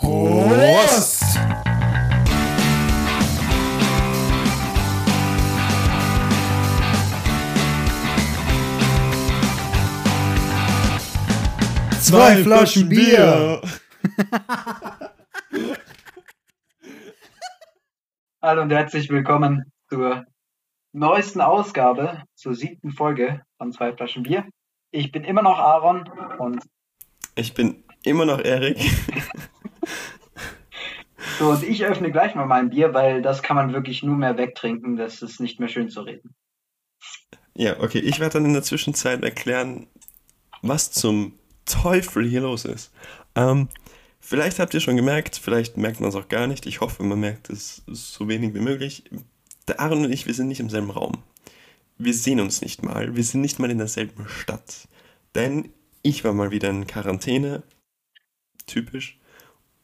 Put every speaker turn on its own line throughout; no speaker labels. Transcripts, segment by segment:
Prost! Zwei Flaschen Bier!
Hallo und herzlich willkommen zur neuesten Ausgabe, zur siebten Folge von Zwei Flaschen Bier. Ich bin immer noch Aaron und
Ich bin immer noch Erik.
So und ich öffne gleich mal mein Bier, weil das kann man wirklich nur mehr wegtrinken, das ist nicht mehr schön zu reden.
Ja, okay, ich werde dann in der Zwischenzeit erklären, was zum Teufel hier los ist. Ähm, vielleicht habt ihr schon gemerkt, vielleicht merkt man es auch gar nicht. Ich hoffe, man merkt es so wenig wie möglich. Der Aaron und ich, wir sind nicht im selben Raum. Wir sehen uns nicht mal. Wir sind nicht mal in derselben Stadt. Denn ich war mal wieder in Quarantäne. Typisch.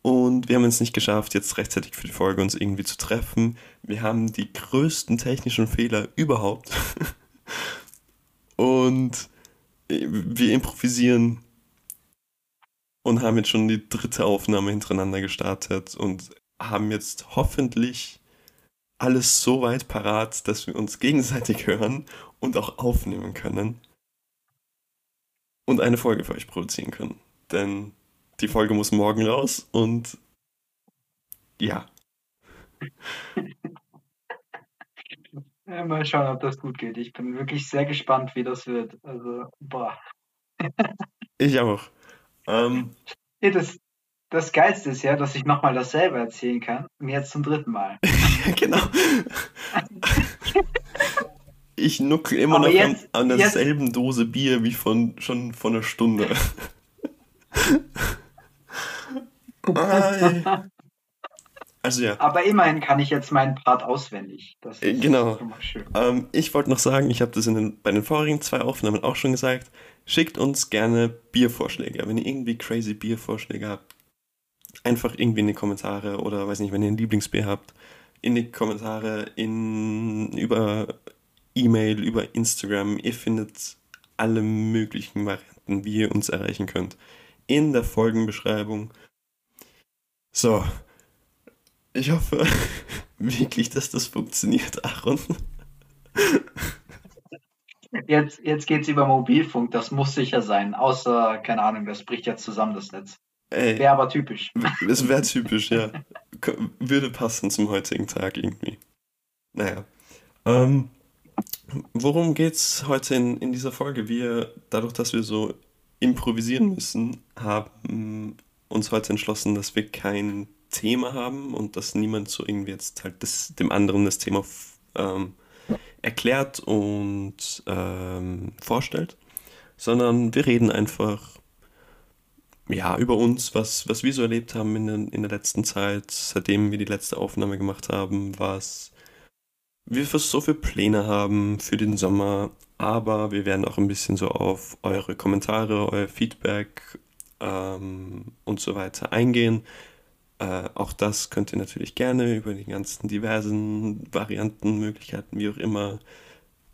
Und wir haben es nicht geschafft, jetzt rechtzeitig für die Folge uns irgendwie zu treffen. Wir haben die größten technischen Fehler überhaupt. Und wir improvisieren und haben jetzt schon die dritte Aufnahme hintereinander gestartet und haben jetzt hoffentlich alles so weit parat, dass wir uns gegenseitig hören und auch aufnehmen können und eine Folge für euch produzieren können. Denn die Folge muss morgen raus und ja.
Ja, mal schauen, ob das gut geht. Ich bin wirklich sehr gespannt, wie das wird. Also, boah.
Ich auch. Ähm,
Ja, das, das Geilste ist ja, dass ich nochmal dasselbe erzählen kann und jetzt zum dritten Mal.
ja, genau. Ich nuckel immer
Aber
noch
jetzt-
an, an
jetzt-
derselben Dose Bier wie von schon vor einer Stunde. Also ja,
Aber immerhin kann ich jetzt meinen Part auswendig. Das
Äh,
ist
genau.
schön.
ähm, ich wollte noch sagen, ich habe das in den, bei den vorigen zwei Aufnahmen auch schon gesagt, schickt uns gerne Biervorschläge. Wenn ihr irgendwie crazy Biervorschläge habt, einfach irgendwie in die Kommentare oder weiß nicht, wenn ihr ein Lieblingsbier habt, in die Kommentare, in, über E-Mail, über Instagram. Ihr findet alle möglichen Varianten, wie ihr uns erreichen könnt. In der Folgenbeschreibung. So. Ich hoffe wirklich, dass das funktioniert, Aaron.
Jetzt, jetzt geht's über Mobilfunk, das muss sicher sein. Außer, keine Ahnung, das bricht jetzt zusammen, das Netz. Wäre aber typisch.
das wäre typisch, ja. Würde passen zum heutigen Tag irgendwie. Naja. Ähm, worum geht's heute in, in dieser Folge? Wir, dadurch, dass wir so improvisieren müssen, haben uns heute entschlossen, dass wir kein Thema haben und dass niemand so irgendwie jetzt halt das, dem anderen das Thema ähm, erklärt und ähm, vorstellt, sondern wir reden einfach ja, über uns, was, was wir so erlebt haben in, den, in der letzten Zeit, seitdem wir die letzte Aufnahme gemacht haben, was wir für so für Pläne haben für den Sommer, aber wir werden auch ein bisschen so auf eure Kommentare, euer Feedback ähm, und so weiter eingehen. Äh, auch das könnt ihr natürlich gerne über die ganzen diversen Varianten, Möglichkeiten, wie auch immer,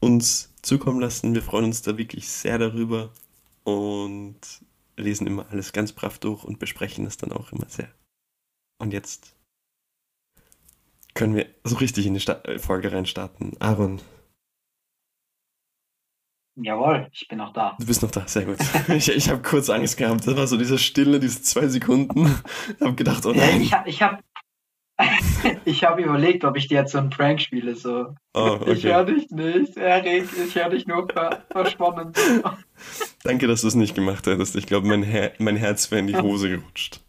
uns zukommen lassen. Wir freuen uns da wirklich sehr darüber und lesen immer alles ganz brav durch und besprechen es dann auch immer sehr. Und jetzt können wir so richtig in die Sta äh, Folge reinstarten. Aaron,
Jawohl, ich bin noch da.
du bist noch da, sehr gut. Ich, ich habe kurz Angst gehabt, das war so diese Stille, diese zwei Sekunden. Ich habe gedacht, oh nein.
Ich habe ich hab, ich hab überlegt, ob ich dir jetzt so einen Prank spiele. So.
Oh,
Ich höre
okay.
dich nicht, Erik, ich höre dich nur ver verschwommen.
Danke, dass du es nicht gemacht hättest. Ich glaube, mein, Her mein Herz wäre in die Hose gerutscht.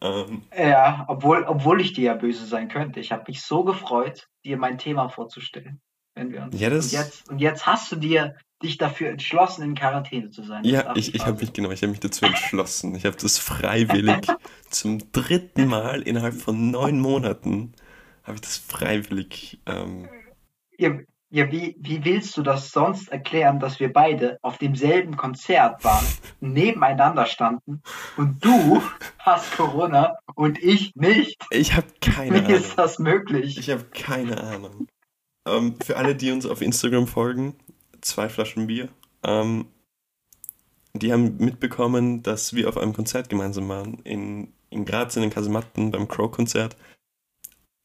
Ähm,
Ja, obwohl, obwohl ich dir ja böse sein könnte. Ich habe mich so gefreut, dir mein Thema vorzustellen. Wenn wir uns.
Ja,
und, jetzt, und jetzt hast du dir dich dafür entschlossen, in Quarantäne zu sein.
Ja, ich, ich habe mich, genau, ich habe mich dazu entschlossen. Ich habe das freiwillig zum dritten Mal innerhalb von neun Monaten habe ich das freiwillig. Ähm,
Ja, ja wie, wie willst du das sonst erklären, dass wir beide auf demselben Konzert waren, nebeneinander standen und du hast Corona und ich nicht?
ich habe keine
Wie
Ahnung.
ist das möglich?
Ich habe keine Ahnung. Ähm, für alle, die uns auf Instagram folgen, zwei Flaschen Bier. Ähm, die haben mitbekommen, dass wir auf einem Konzert gemeinsam waren in in Graz in den Kasematten beim Crow-Konzert.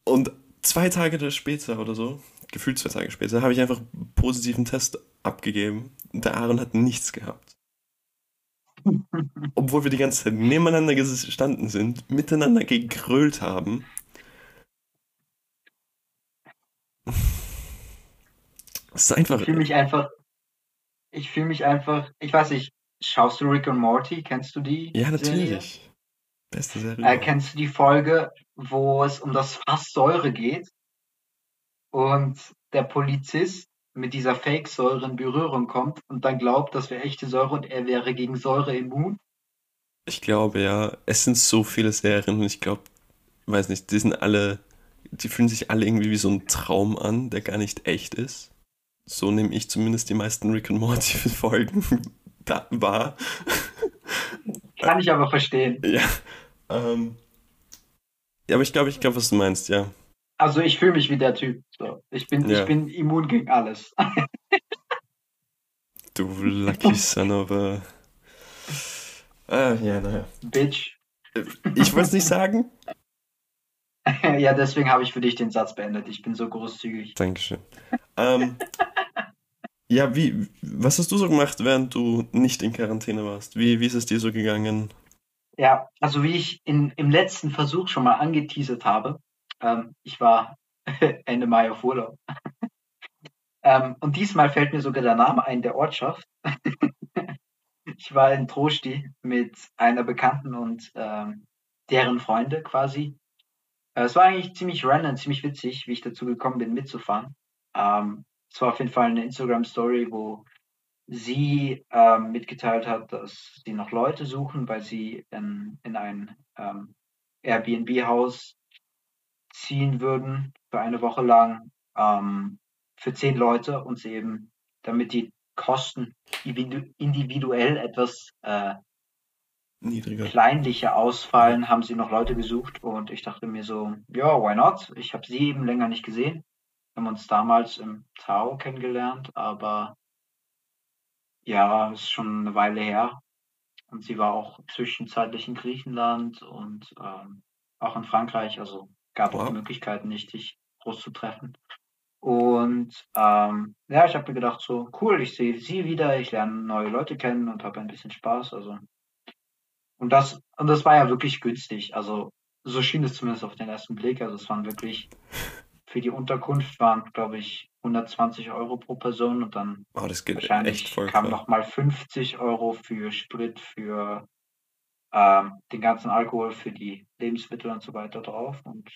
Und zwei Tage später oder so, gefühlt zwei Tage später, habe ich einfach einen positiven Test abgegeben. Der Aaron hat nichts gehabt. Obwohl wir die ganze Zeit nebeneinander gestanden sind, miteinander gegrölt haben. Es ist einfach.
Ich fühle mich einfach. Ich fühle mich einfach. Ich weiß nicht, schaust du Rick und Morty? Kennst du die?
Ja, natürlich. Serie? Beste Serie.
Äh, kennst du die Folge, wo es um das Fass Säure geht? Und der Polizist mit dieser Fake-Säure in Berührung kommt und dann glaubt, das wäre echte Säure und er wäre gegen Säure immun?
Ich glaube, ja. Es sind so viele Serien und ich glaube, weiß nicht, die sind alle, die fühlen sich alle irgendwie wie so ein Traum an, der gar nicht echt ist. So nehme ich zumindest die meisten Rick and Morty Folgen wahr.
Kann ich aber verstehen.
Ja. Ähm, ja, aber ich glaube, ich glaube, was du meinst, ja.
Also ich fühle mich wie der Typ. So. Ich, bin, ja. ich bin immun gegen alles.
du lucky son of a... Ah, ja, naja.
Bitch.
Ich wollte es nicht sagen.
ja, deswegen habe ich für dich den Satz beendet. Ich bin so großzügig.
Dankeschön. ähm, ja, wie, was hast du so gemacht, während du nicht in Quarantäne warst? Wie, wie ist es dir so gegangen?
Ja, also wie ich in, im letzten Versuch schon mal angeteasert habe, ähm, ich war Ende Mai auf Urlaub. ähm, und diesmal fällt mir sogar der Name ein der Ortschaft. ich war in Trosti mit einer Bekannten und ähm, deren Freunde quasi. Äh, es war eigentlich ziemlich random, ziemlich witzig, wie ich dazu gekommen bin, mitzufahren. Ähm, es war auf jeden Fall eine Instagram-Story, wo sie ähm, mitgeteilt hat, dass sie noch Leute suchen, weil sie in, in ein ähm, Airbnb-Haus ziehen würden für eine Woche lang ähm, für zehn Leute und sie eben, damit die Kosten individuell etwas äh,
Niedriger.
kleinlicher ausfallen, haben sie noch Leute gesucht und ich dachte mir so, ja, why not? Ich habe sie eben länger nicht gesehen. Wir haben uns damals im Tao kennengelernt, aber ja, ist schon eine Weile her. Und sie war auch zwischenzeitlich in Griechenland und ähm, auch in Frankreich. Also gab wow. auch die Möglichkeit, nicht dich groß zu treffen. Und ähm, ja, ich habe mir gedacht, so cool, ich sehe sie wieder, ich lerne neue Leute kennen und habe ein bisschen Spaß. Also und das und das war ja wirklich günstig. Also so schien es zumindest auf den ersten Blick. Also es waren wirklich für die Unterkunft waren, glaube ich, 120 Euro pro Person und dann
oh, das geht
wahrscheinlich
echt voll
kam nochmal 50 Euro für Sprit, für ähm, den ganzen Alkohol, für die Lebensmittel und so weiter drauf. Und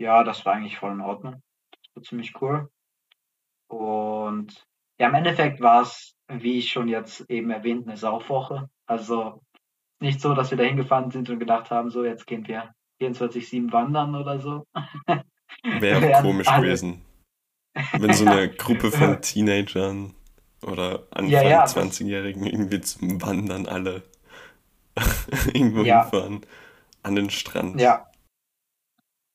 ja, das war eigentlich voll in Ordnung. Das war ziemlich cool. Und ja, im Endeffekt war es, wie ich schon jetzt eben erwähnt, eine Saufwoche. Also nicht so, dass wir da hingefahren sind und gedacht haben, so jetzt gehen wir 24-7 wandern oder so.
Wäre komisch alle. gewesen. Wenn so eine Gruppe von Teenagern oder Anfang ja, ja, 20-Jährigen irgendwie zum Wandern alle irgendwo ja. hinfahren. An den Strand.
Ja.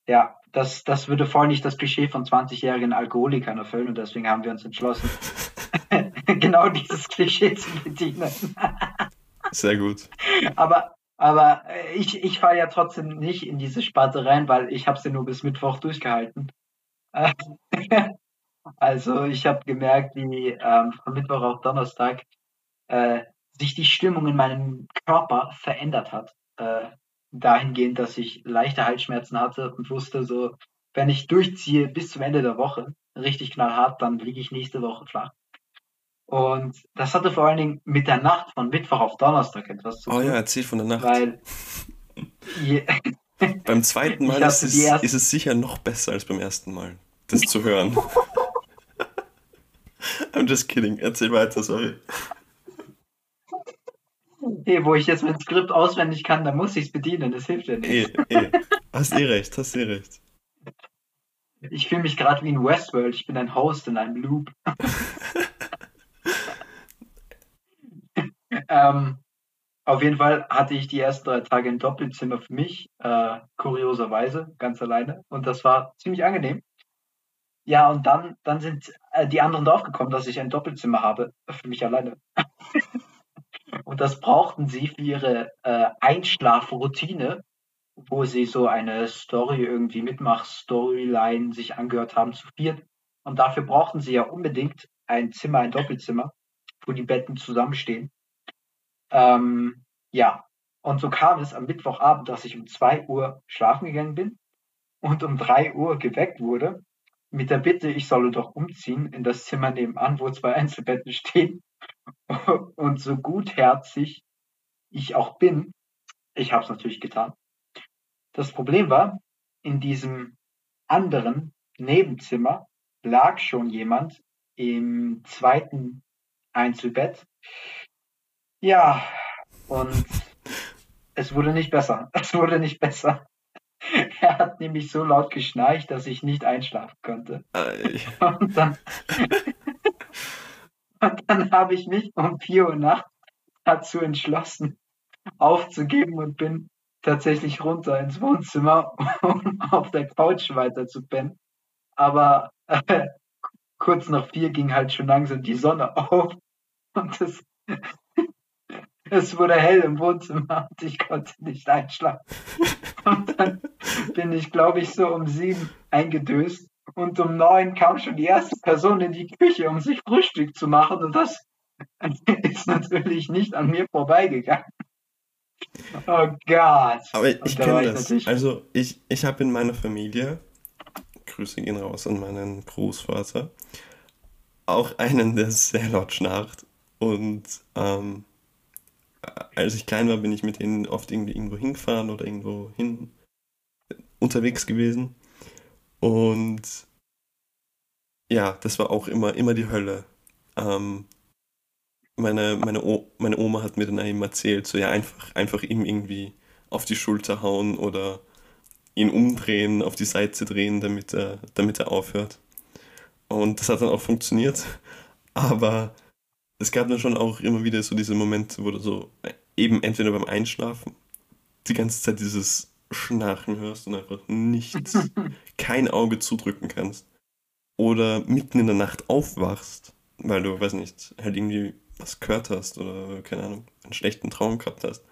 Ja, das, das würde voll nicht das Klischee von 20-jährigen Alkoholikern erfüllen und deswegen haben wir uns entschlossen, genau dieses Klischee zu bedienen.
Sehr gut.
Aber, aber ich, ich fahre ja trotzdem nicht in diese Sparte rein, weil ich habe sie nur bis Mittwoch durchgehalten. Also ich habe gemerkt, wie ähm, von Mittwoch auf Donnerstag äh, sich die Stimmung in meinem Körper verändert hat. Äh, dahingehend, dass ich leichte Halsschmerzen hatte und wusste so, wenn ich durchziehe bis zum Ende der Woche, richtig knallhart, dann liege ich nächste Woche flach. Und das hatte vor allen Dingen mit der Nacht von Mittwoch auf Donnerstag etwas zu
tun. Oh ja, erzähl von der Nacht.
Weil
beim zweiten Mal ist es, ist es sicher noch besser als beim ersten Mal, das zu hören. I'm just kidding. Erzähl weiter, sorry.
Hey, wo ich jetzt mein Skript auswendig kann, dann muss ich es bedienen, das hilft ja nicht.
Eh, eh. Hast eh recht, hast eh recht.
Ich fühle mich gerade wie in Westworld, ich bin ein Host in einem Loop. Ähm, auf jeden Fall hatte ich die ersten drei Tage ein Doppelzimmer für mich, äh, kurioserweise, ganz alleine. Und das war ziemlich angenehm. Ja, und dann, dann sind äh, die anderen draufgekommen, dass ich ein Doppelzimmer habe für mich alleine. Und das brauchten sie für ihre äh, Einschlafroutine, wo sie so eine Story irgendwie mitmacht, Storyline sich angehört haben zu viert. Und dafür brauchten sie ja unbedingt ein Zimmer, ein Doppelzimmer, wo die Betten zusammenstehen. Ähm, ja, und so kam es am Mittwochabend, dass ich um zwei Uhr schlafen gegangen bin und um drei Uhr geweckt wurde mit der Bitte, ich solle doch umziehen in das Zimmer nebenan, wo zwei Einzelbetten stehen. Und so gutherzig ich auch bin, ich habe es natürlich getan. Das Problem war, in diesem anderen Nebenzimmer lag schon jemand im zweiten Einzelbett. Ja, und es wurde nicht besser. Es wurde nicht besser. Er hat nämlich so laut geschnarcht, dass ich nicht einschlafen konnte. Und dann, und dann habe ich mich um 4 Uhr nachts dazu entschlossen, aufzugeben und bin tatsächlich runter ins Wohnzimmer, um auf der Couch weiter zu pennen. Aber äh, kurz nach vier ging halt schon langsam die Sonne auf und es, es wurde hell im Wohnzimmer und ich konnte nicht einschlafen. Und dann bin ich, glaube ich, so um sieben eingedöst und um neun kam schon die erste Person in die Küche, um sich Frühstück zu machen und das ist natürlich nicht an mir vorbeigegangen. Oh Gott.
Aber ich kenne das. Also ich, ich habe in meiner Familie, Grüße gehen raus an meinen Großvater, auch einen, der sehr laut schnarcht. Und ähm, als ich klein war, bin ich mit denen oft irgendwie irgendwo hingefahren oder irgendwo hin unterwegs gewesen. Und ja, das war auch immer, immer die Hölle. Ähm, meine, meine, meine Oma hat mir dann eben erzählt, so ja, einfach, einfach ihm irgendwie auf die Schulter hauen oder ihn umdrehen, auf die Seite drehen, damit er, damit er aufhört. Und das hat dann auch funktioniert. Aber es gab dann schon auch immer wieder so diese Momente, wo du so eben entweder beim Einschlafen die ganze Zeit dieses Schnarchen hörst und einfach nichts, kein Auge zudrücken kannst. Oder mitten in der Nacht aufwachst, weil du, weiß nicht, halt irgendwie was gehört hast oder, keine Ahnung, einen schlechten Traum gehabt hast.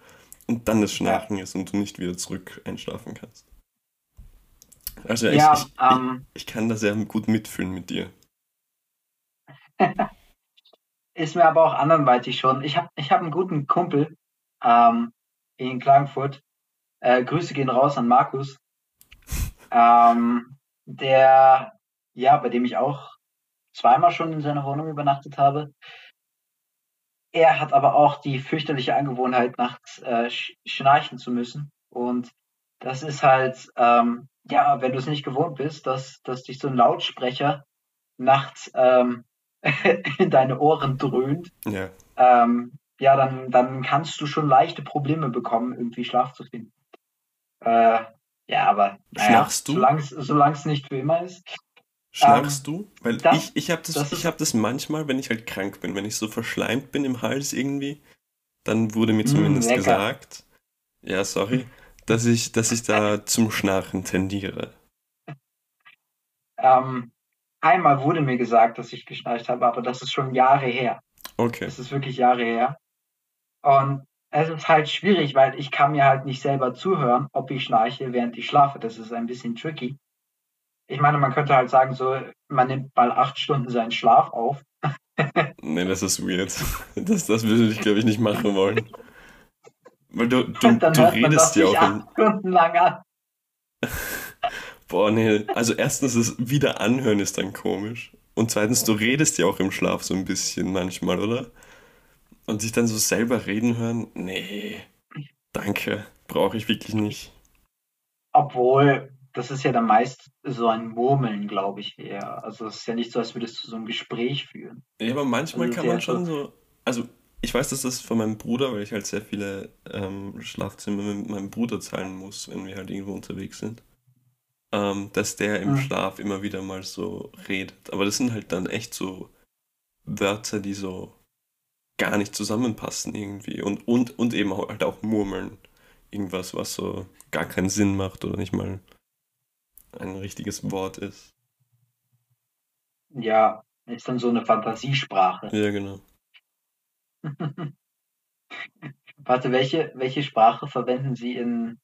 Und dann das Schnarchen ist und du nicht wieder zurück einschlafen kannst. Also ja, ich, ich, ähm, ich, ich kann da sehr gut mitfühlen mit dir.
ist mir aber auch anderweitig schon. Ich habe ich hab einen guten Kumpel ähm, in Klagenfurt. Äh, Grüße gehen raus an Markus. Ähm, der, ja, bei dem ich auch zweimal schon in seiner Wohnung übernachtet habe. Er hat aber auch die fürchterliche Angewohnheit, nachts äh, schnarchen zu müssen. Und das ist halt, ähm, ja, wenn du es nicht gewohnt bist, dass, dass dich so ein Lautsprecher nachts ähm, in deine Ohren dröhnt,
ja,
ähm, ja dann, dann kannst du schon leichte Probleme bekommen, irgendwie Schlaf zu finden. Äh, ja, aber
naja, du?
solange es nicht für immer ist.
Schnarchst ähm, du? Weil das, ich, ich habe das, das hab das manchmal, wenn ich halt krank bin, wenn ich so verschleimt bin im Hals irgendwie, dann wurde mir mm, zumindest mh, gesagt, ja, sorry, dass ich, dass ich da zum Schnarchen tendiere.
Ähm, einmal wurde mir gesagt, dass ich geschnarcht habe, aber das ist schon Jahre her.
Okay.
Das ist wirklich Jahre her. Und es ist halt schwierig, weil ich kann mir halt nicht selber zuhören, ob ich schnarche, während ich schlafe. Das ist ein bisschen tricky. Ich meine, man könnte halt sagen, so, man nimmt mal acht Stunden seinen Schlaf auf.
nee, das ist weird. Das, das würde ich, glaube ich, nicht machen wollen. Weil du, du, du redest ja auch. Acht Stunden lang an. Boah, nee. Also erstens, das wieder anhören ist dann komisch. Und zweitens, du redest ja auch im Schlaf so ein bisschen manchmal, oder? Und sich dann so selber reden hören? Nee. Danke. Brauche ich wirklich nicht.
Obwohl, das ist ja dann meist so ein Murmeln, glaube ich, eher. Also es ist ja nicht so, als würdest du so ein Gespräch führen.
Ja, aber manchmal also kann man schon so. Also ich weiß, dass das von meinem Bruder, weil ich halt sehr viele ähm, Schlafzimmer mit meinem Bruder zahlen muss, wenn wir halt irgendwo unterwegs sind ähm, dass der im mhm. Schlaf immer wieder mal so redet. Aber das sind halt dann echt so Wörter, die so gar nicht zusammenpassen irgendwie. Und, und, und eben halt auch murmeln. Irgendwas, was so gar keinen Sinn macht oder nicht mal ein richtiges Wort ist.
Ja, ist dann so eine Fantasiesprache.
Ja, genau.
Warte, welche, welche Sprache verwenden Sie in,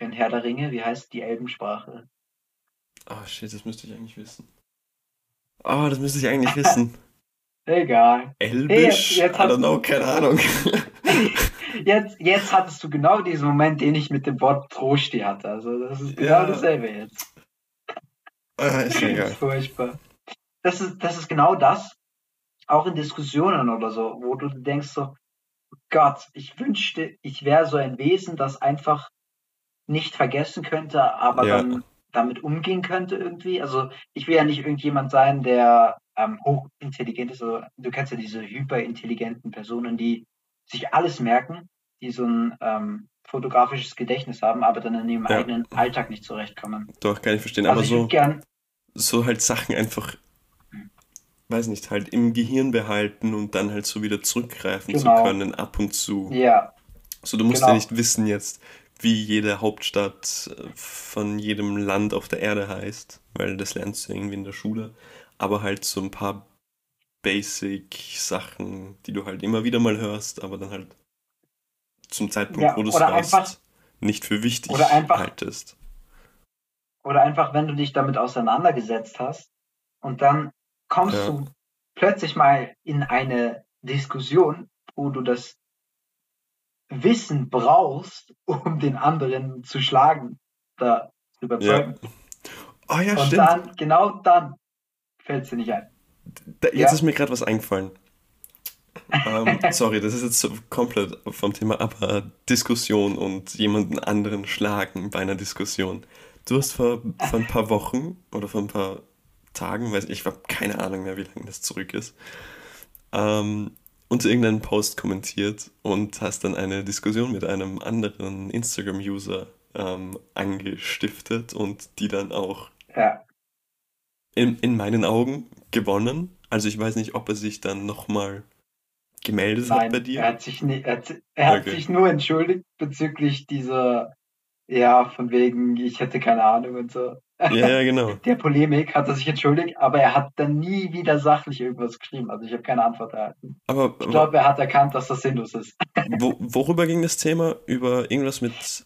in Herr der Ringe? Wie heißt die Elbensprache?
Ah, shit, das müsste ich eigentlich wissen. Ah, das müsste ich eigentlich wissen.
Egal.
Elbisch?
Hey, jetzt, jetzt
I don't know, keine Ahnung.
jetzt, jetzt hattest du genau diesen Moment, den ich mit dem Wort Trosti hatte. Also das ist genau
Ja.
dasselbe jetzt.
Ah, ist
Das
egal.
ist furchtbar. Das ist, das ist genau das, auch in Diskussionen oder so, wo du denkst so, Gott, ich wünschte, ich wäre so ein Wesen, das einfach nicht vergessen könnte, aber
Ja.
dann damit umgehen könnte irgendwie. Also ich will ja nicht irgendjemand sein, der ähm, hochintelligent ist. Also, du kennst ja diese hyperintelligenten Personen, die sich alles merken, die so ein ähm, fotografisches Gedächtnis haben, aber dann in ihrem
Ja.
eigenen Alltag nicht zurechtkommen.
Doch, kann ich verstehen.
Also
Aber
ich
so,
gern,
so halt Sachen einfach, weiß nicht, halt im Gehirn behalten und dann halt so wieder zurückgreifen
Genau.
zu können, ab und zu.
ja,
So, du musst
Genau.
ja nicht wissen jetzt, wie jede Hauptstadt äh, von jedem Land auf der Erde heißt, weil das lernst du irgendwie in der Schule. Aber halt so ein paar Basic-Sachen, die du halt immer wieder mal hörst, aber dann halt zum Zeitpunkt,
Ja,
wo du es
einfach-
nicht für wichtig
oder einfach-
haltest.
Oder einfach, wenn du dich damit auseinandergesetzt hast und dann kommst
Ja.
du plötzlich mal in eine Diskussion, wo du das Wissen brauchst, um den anderen zu schlagen, da zu überzeugen.
Oh ja,
und
stimmt.
dann, genau dann, fällt es dir nicht ein.
Da, jetzt
Ja.
ist mir gerade was eingefallen. ähm, sorry, das ist jetzt so komplett vom Thema, aber Diskussion und jemanden anderen schlagen bei einer Diskussion. Du hast vor, vor ein paar Wochen oder vor ein paar Tagen, weiß ich, ich habe keine Ahnung mehr, wie lange das zurück ist, ähm, unter irgendeinem Post kommentiert und hast dann eine Diskussion mit einem anderen Instagram-User ähm, angestiftet und die dann auch
Ja,
in, in meinen Augen gewonnen. Also ich weiß nicht, ob er sich dann nochmal gemeldet hat
nein,
bei dir.
er hat sich, nie, er hat, er hat
Okay.
sich nur entschuldigt bezüglich dieser, ja, von wegen, ich hätte keine Ahnung und so.
Ja, ja, genau.
der Polemik hat er sich entschuldigt, aber er hat dann nie wieder sachlich irgendwas geschrieben. Also ich habe keine Antwort erhalten.
Aber
Ich glaube, er hat erkannt, dass das sinnlos ist.
wo, worüber ging das Thema? Über irgendwas mit.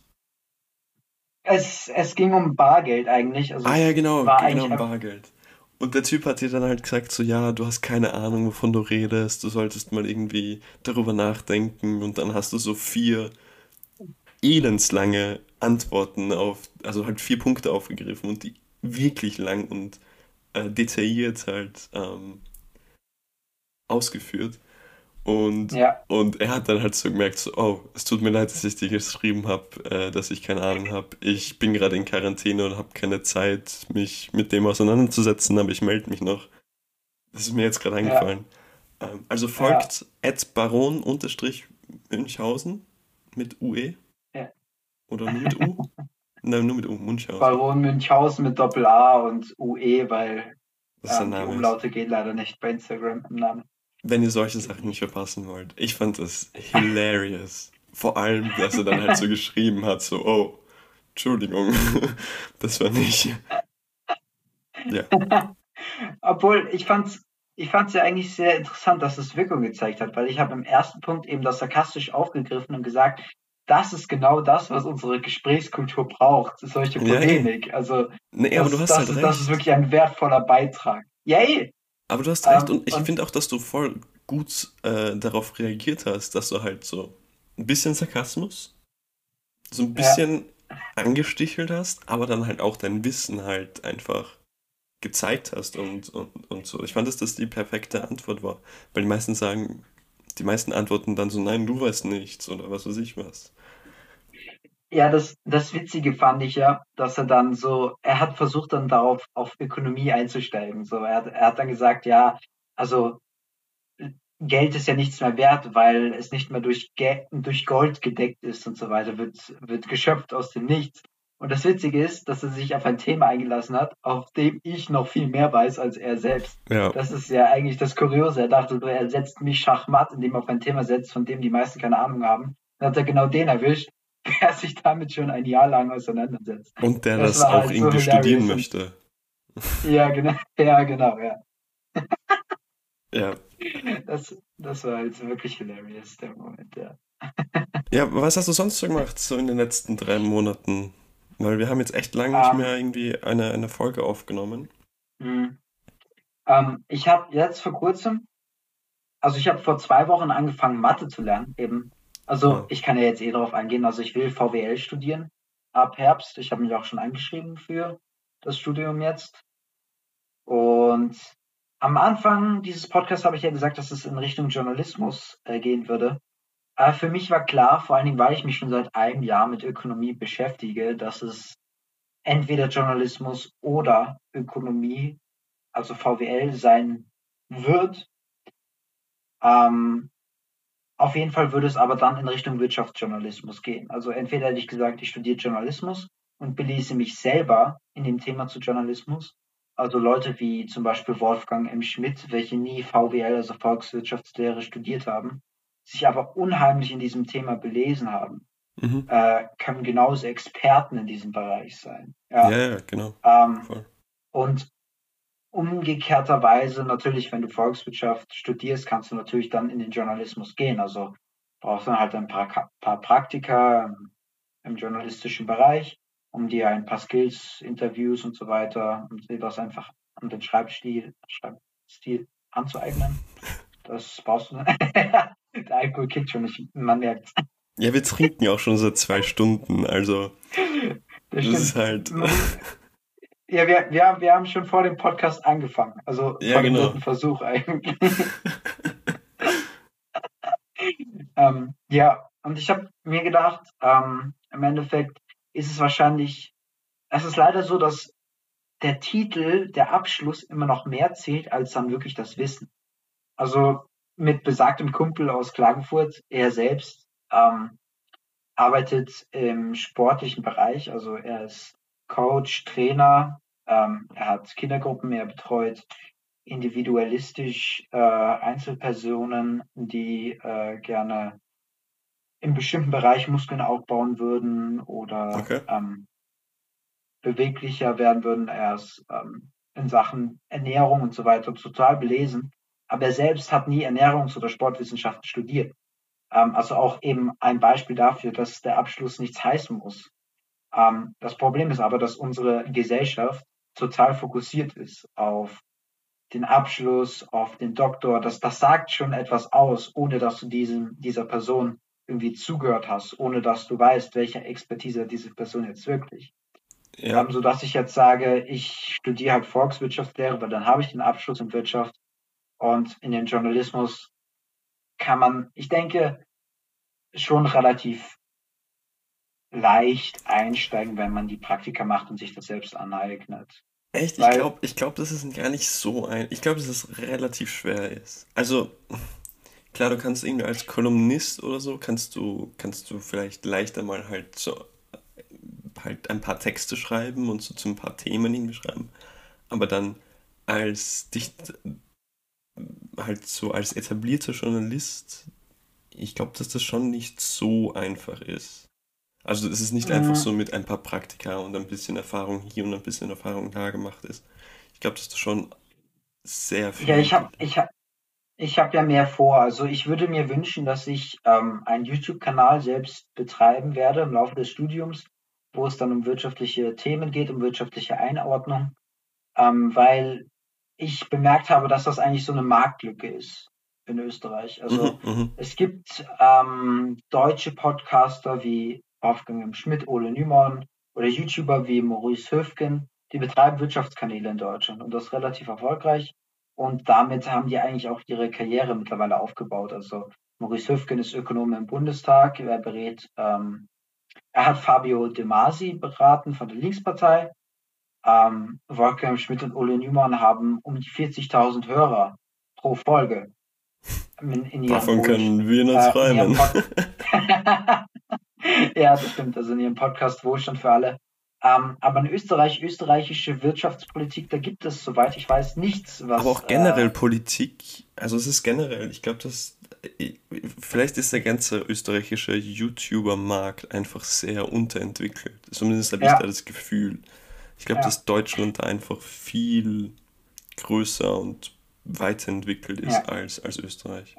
Es, es ging um Bargeld eigentlich. Also
Ah ja, genau,
war
genau,
eigentlich
um Bargeld. Und der Typ hat dir dann halt gesagt, so ja, du hast keine Ahnung, wovon du redest, du solltest mal irgendwie darüber nachdenken und dann hast du so vier elendslange Antworten auf, also halt vier Punkte aufgegriffen und die wirklich lang und äh, detailliert halt ähm, ausgeführt. Und,
Ja,
und er hat dann halt so gemerkt, so, oh, es tut mir leid, dass ich dir geschrieben habe, äh, dass ich keine Ahnung habe. Ich bin gerade in Quarantäne und habe keine Zeit, mich mit dem auseinanderzusetzen, aber ich melde mich noch. Das ist mir jetzt gerade eingefallen. Ähm, also folgt Ed Baron unterstrich Münchhausen mit UE. Oder nur mit U? Nein, nur mit U, Münchhausen.
Baron Münchhausen mit Doppel A und UE, weil ähm, die
ist.
Umlaute geht leider nicht bei Instagram im Namen.
wenn ihr solche Sachen nicht verpassen wollt. Ich fand das hilarious. Vor allem, dass er dann halt so geschrieben hat, so, oh, Entschuldigung, das war nicht. Ja,
Obwohl, ich fand's, ich fand's ja eigentlich sehr interessant, dass es Wirkung gezeigt hat, weil ich habe im ersten Punkt eben das sarkastisch aufgegriffen und gesagt, das ist genau das, was unsere Gesprächskultur braucht, solche
Ja.
Polemik. Also
nee,
das,
aber du hast
das,
halt
ist,
recht.
das ist wirklich ein wertvoller Beitrag. Yay!
aber du hast recht
Ähm,
und ich finde auch, dass du voll gut äh, darauf reagiert hast, dass du halt so ein bisschen Sarkasmus, so ein bisschen angestichelt hast, aber dann halt auch dein Wissen halt einfach gezeigt hast und, und, und so. Ich fand, dass das die perfekte Antwort war, weil die meisten sagen, die meisten antworten dann so, nein, du weißt nichts oder was weiß ich was.
Ja, das, das Witzige fand ich ja, dass er dann so, er hat versucht dann darauf, auf Ökonomie einzusteigen. So, er hat, er hat dann gesagt, ja, also Geld ist ja nichts mehr wert, weil es nicht mehr durch, durch Gold gedeckt ist und so weiter, wird, wird geschöpft aus dem Nichts. Und das Witzige ist, dass er sich auf ein Thema eingelassen hat, auf dem ich noch viel mehr weiß als er selbst.
Ja,
Das ist ja eigentlich das Kuriose. Er dachte, so, er setzt mich Schachmatt, indem er auf ein Thema setzt, von dem die meisten keine Ahnung haben. Dann hat er genau den erwischt, der sich damit schon ein Jahr lang auseinandersetzt.
und der
Das
das, auch
halt so
irgendwie
hilarious
studieren möchte.
Ja, genau, ja, genau, ja.
Ja,
Das, das war jetzt wirklich hilarious, der Moment, ja.
Ja, was hast du sonst so gemacht, so in den letzten drei Monaten? Weil wir haben jetzt echt lange nicht
Ähm,
mehr irgendwie eine, eine Folge aufgenommen.
Mhm. Ähm, ich habe jetzt vor kurzem, also ich habe vor zwei Wochen angefangen, Mathe zu lernen, eben. Also
Ja.
ich kann ja jetzt eh darauf eingehen, also ich will VWL studieren ab Herbst. Ich habe mich auch schon eingeschrieben für das Studium jetzt. Und am Anfang dieses Podcasts habe ich ja gesagt, dass es in Richtung Journalismus äh, gehen würde. Aber für mich war klar, vor allen Dingen, weil ich mich schon seit einem Jahr mit Ökonomie beschäftige, dass es entweder Journalismus oder Ökonomie, also VWL, sein wird. Ähm, auf jeden Fall würde es aber dann in Richtung Wirtschaftsjournalismus gehen. Also entweder hätte ich gesagt, ich studiere Journalismus und belese mich selber in dem Thema zu Journalismus. Also Leute wie zum Beispiel Wolfgang M. Schmidt, welche nie VWL, also Volkswirtschaftslehre, studiert haben, sich aber unheimlich in diesem Thema belesen haben,
Mhm.
äh, können genauso Experten in diesem Bereich sein. Ja.
Ja, ja, genau.
Ähm, und umgekehrterweise natürlich, wenn du Volkswirtschaft studierst, kannst du natürlich dann in den Journalismus gehen. Also brauchst dann halt ein paar, paar Praktika im, journalistischen Bereich, um dir ein paar Skills, Interviews und so weiter und dir das einfach an den Schreibstil, Schreibstil anzueignen. Das brauchst du. Der Alkohol kickt schon nicht, man merkt.
Ja, wir trinken ja auch schon seit zwei Stunden, also
Das
das ist halt.
Ja, wir, wir, haben- wir haben schon vor dem Podcast angefangen. Also
Ja,
vor dem
genau.
dritten Versuch eigentlich. ähm, ja, und ich habe mir gedacht, ähm, im Endeffekt ist es wahrscheinlich, es ist leider so, dass der Titel, der Abschluss immer noch mehr zählt als dann wirklich das Wissen. Also mit besagtem Kumpel aus Klagenfurt, er selbst ähm, arbeitet im sportlichen Bereich, also er ist Coach, Trainer, ähm, er hat Kindergruppen, er betreut individualistisch äh, Einzelpersonen, die äh, gerne im bestimmten Bereich Muskeln aufbauen würden oder
Okay.
ähm, beweglicher werden würden. Er ist ähm, in Sachen Ernährung und so weiter total belesen, aber er selbst hat nie Ernährungs- oder Sportwissenschaften studiert. Ähm, also auch eben ein Beispiel dafür, dass der Abschluss nichts heißen muss. Ähm, das Problem ist aber, dass unsere Gesellschaft total fokussiert ist auf den Abschluss, auf den Doktor. Das, das sagt schon etwas aus, ohne dass du diesem, dieser Person irgendwie zugehört hast, ohne dass du weißt, welche Expertise diese Person jetzt wirklich.
Ja,
Ähm, so dass ich jetzt sage, ich studiere halt Volkswirtschaftslehre, weil dann habe ich den Abschluss in Wirtschaft und in den Journalismus kann man, ich denke, schon relativ leicht einsteigen, wenn man die Praktika macht und sich das selbst aneignet.
echt, ich
weil-
glaube, ich glaub, dass es gar nicht so ein. Ich glaube, dass es relativ schwer ist. Also, klar, du kannst irgendwie als Kolumnist oder so, kannst du, kannst du vielleicht leichter mal halt so halt ein paar Texte schreiben und so zu ein paar Themen irgendwie schreiben. Aber dann als Dicht, halt so als etablierter Journalist, ich glaube, dass das schon nicht so einfach ist. Also es nicht
Mhm.
einfach so mit ein paar Praktika und ein bisschen Erfahrung hier und ein bisschen Erfahrung da gemacht ist. Ich glaube, dass das schon sehr viel.
Ja, ich habe ich hab, ich hab ja mehr vor. Also ich würde mir wünschen, dass ich ähm, einen YouTube-Kanal selbst betreiben werde im Laufe des Studiums, wo es dann um wirtschaftliche Themen geht, um wirtschaftliche Einordnung, ähm, weil ich bemerkt habe, dass das eigentlich so eine Marktlücke ist in Österreich. Also
Mhm, mhm.
es gibt ähm, deutsche Podcaster wie Wolfgang M. Schmidt, Ole Nymon oder YouTuber wie Maurice Höfgen, die betreiben Wirtschaftskanäle in Deutschland und das relativ erfolgreich. Und damit haben die eigentlich auch ihre Karriere mittlerweile aufgebaut. Also Maurice Höfgen ist Ökonom im Bundestag. Er berät, ähm, er hat Fabio De Masi beraten von der Linkspartei. Ähm, Wolfgang Schmidt und Ole Nymon haben um die 40.000 Hörer pro Folge. In, in
Davon
Wohl-
können wir nur
äh,
träumen.
Pod- ja, das stimmt. Also in ihrem Podcast Wohlstand für alle. Ähm, aber in Österreich, österreichische Wirtschaftspolitik, da gibt es, soweit ich weiß, nichts, was.
Aber auch generell
Äh,
Politik, also es ist generell, ich glaube, dass vielleicht ist der ganze österreichische YouTuber-Markt einfach sehr unterentwickelt. Zumindest habe ich
Ja.
da das Gefühl. Ich glaube,
Ja.
dass Deutschland da einfach viel größer und weiterentwickelt ist ja. als, als Österreich.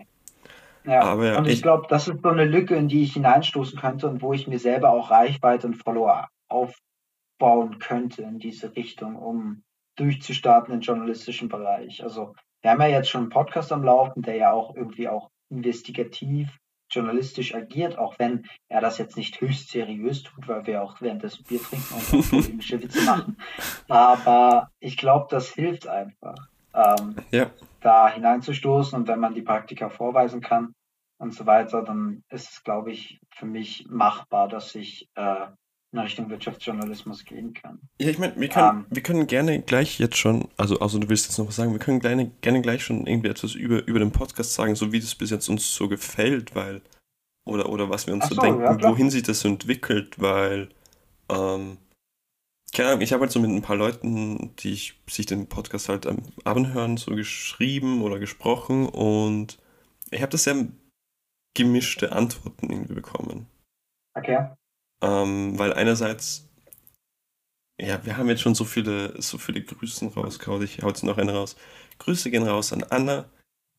Ja, Aber ja, und ich, ich glaube, das ist so eine Lücke, in die ich hineinstoßen könnte und wo ich mir selber auch Reichweite und Follower aufbauen könnte in diese Richtung, um durchzustarten im journalistischen Bereich. Also wir haben ja jetzt schon einen Podcast am Laufen, der ja auch irgendwie auch investigativ journalistisch agiert, auch wenn er das jetzt nicht höchst seriös tut, weil wir auch währenddessen Bier trinken und polemische Witze machen. Aber ich glaube, das hilft einfach, ähm, ja. da hineinzustoßen und wenn man die Praktika vorweisen kann und so weiter, dann ist es, glaube ich, für mich machbar, dass ich äh, in Richtung Wirtschaftsjournalismus gehen kann.
Ja, ich meine, wir, können, um, ähm. wir können gerne gleich jetzt schon, also, also du willst jetzt noch was sagen, wir können gerne, gerne gleich schon irgendwie etwas über, über den Podcast sagen, so wie das bis jetzt uns so gefällt, weil, oder, oder was wir uns so, so, denken, ja, wohin sich das so entwickelt, weil, ähm, keine Ahnung, ich habe halt so mit ein paar Leuten, die ich, sich den Podcast halt am Abend hören, so geschrieben oder gesprochen und ich habe das sehr gemischte Antworten irgendwie bekommen.
Okay.
Ähm, weil einerseits, ja, wir haben jetzt schon so viele, so viele Grüßen rausgehauen. Ich hau jetzt noch eine raus. Grüße gehen raus an Anna.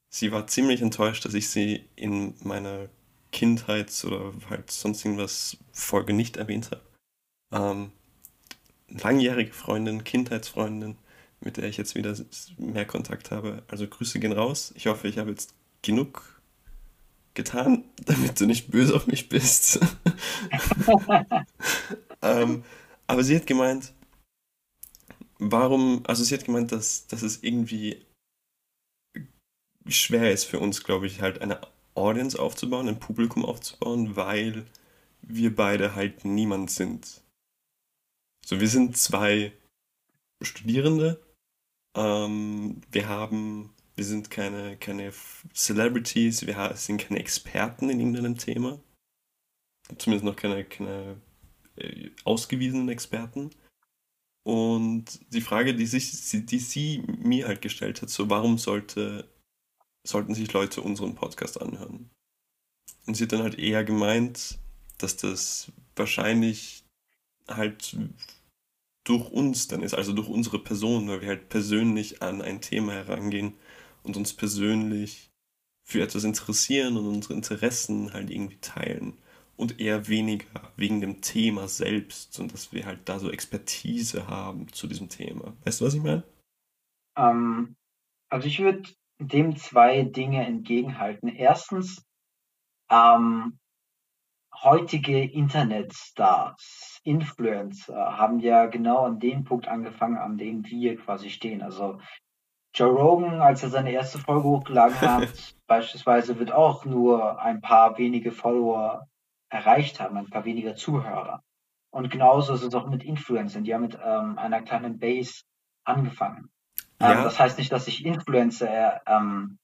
Sie war ziemlich enttäuscht, dass ich sie in meiner Kindheits- oder halt sonst irgendwas Folge nicht erwähnt habe. Ähm, langjährige Freundin, Kindheitsfreundin, mit der ich jetzt wieder mehr Kontakt habe. Also Grüße gehen raus. Ich hoffe, ich habe jetzt genug getan, damit du nicht böse auf mich bist. ähm, aber sie hat gemeint, warum, also sie hat gemeint, dass, dass es irgendwie schwer ist für uns, glaube ich, halt eine Audience aufzubauen, ein Publikum aufzubauen, weil wir beide halt niemand sind. So, wir sind zwei Studierende. Ähm, wir haben wir sind keine, keine Celebrities, wir sind keine Experten in irgendeinem Thema. Zumindest noch keine, keine äh, ausgewiesenen Experten. Und die Frage, die, sich, die sie mir halt gestellt hat, so warum sollte, sollten sich Leute unseren Podcast anhören? Und sie hat dann halt eher gemeint, dass das wahrscheinlich halt durch uns dann ist, also durch unsere Person, weil wir halt persönlich an ein Thema herangehen, und uns persönlich für etwas interessieren und unsere Interessen halt irgendwie teilen. Und eher weniger wegen dem Thema selbst und dass wir halt da so Expertise haben zu diesem Thema. Weißt du, was ich meine?
Ähm, also ich würde dem zwei Dinge entgegenhalten. Erstens, ähm, heutige Internetstars, Influencer haben ja genau an dem Punkt angefangen, an dem wir quasi stehen. Also Joe Rogan, als er seine erste Folge hochgeladen hat, beispielsweise wird auch nur ein paar wenige Follower erreicht haben, ein paar weniger Zuhörer. Und genauso ist es auch mit Influencern. Die haben mit ähm, einer kleinen Base angefangen. Ähm, ja. Das heißt nicht, dass ich Influencer ähm,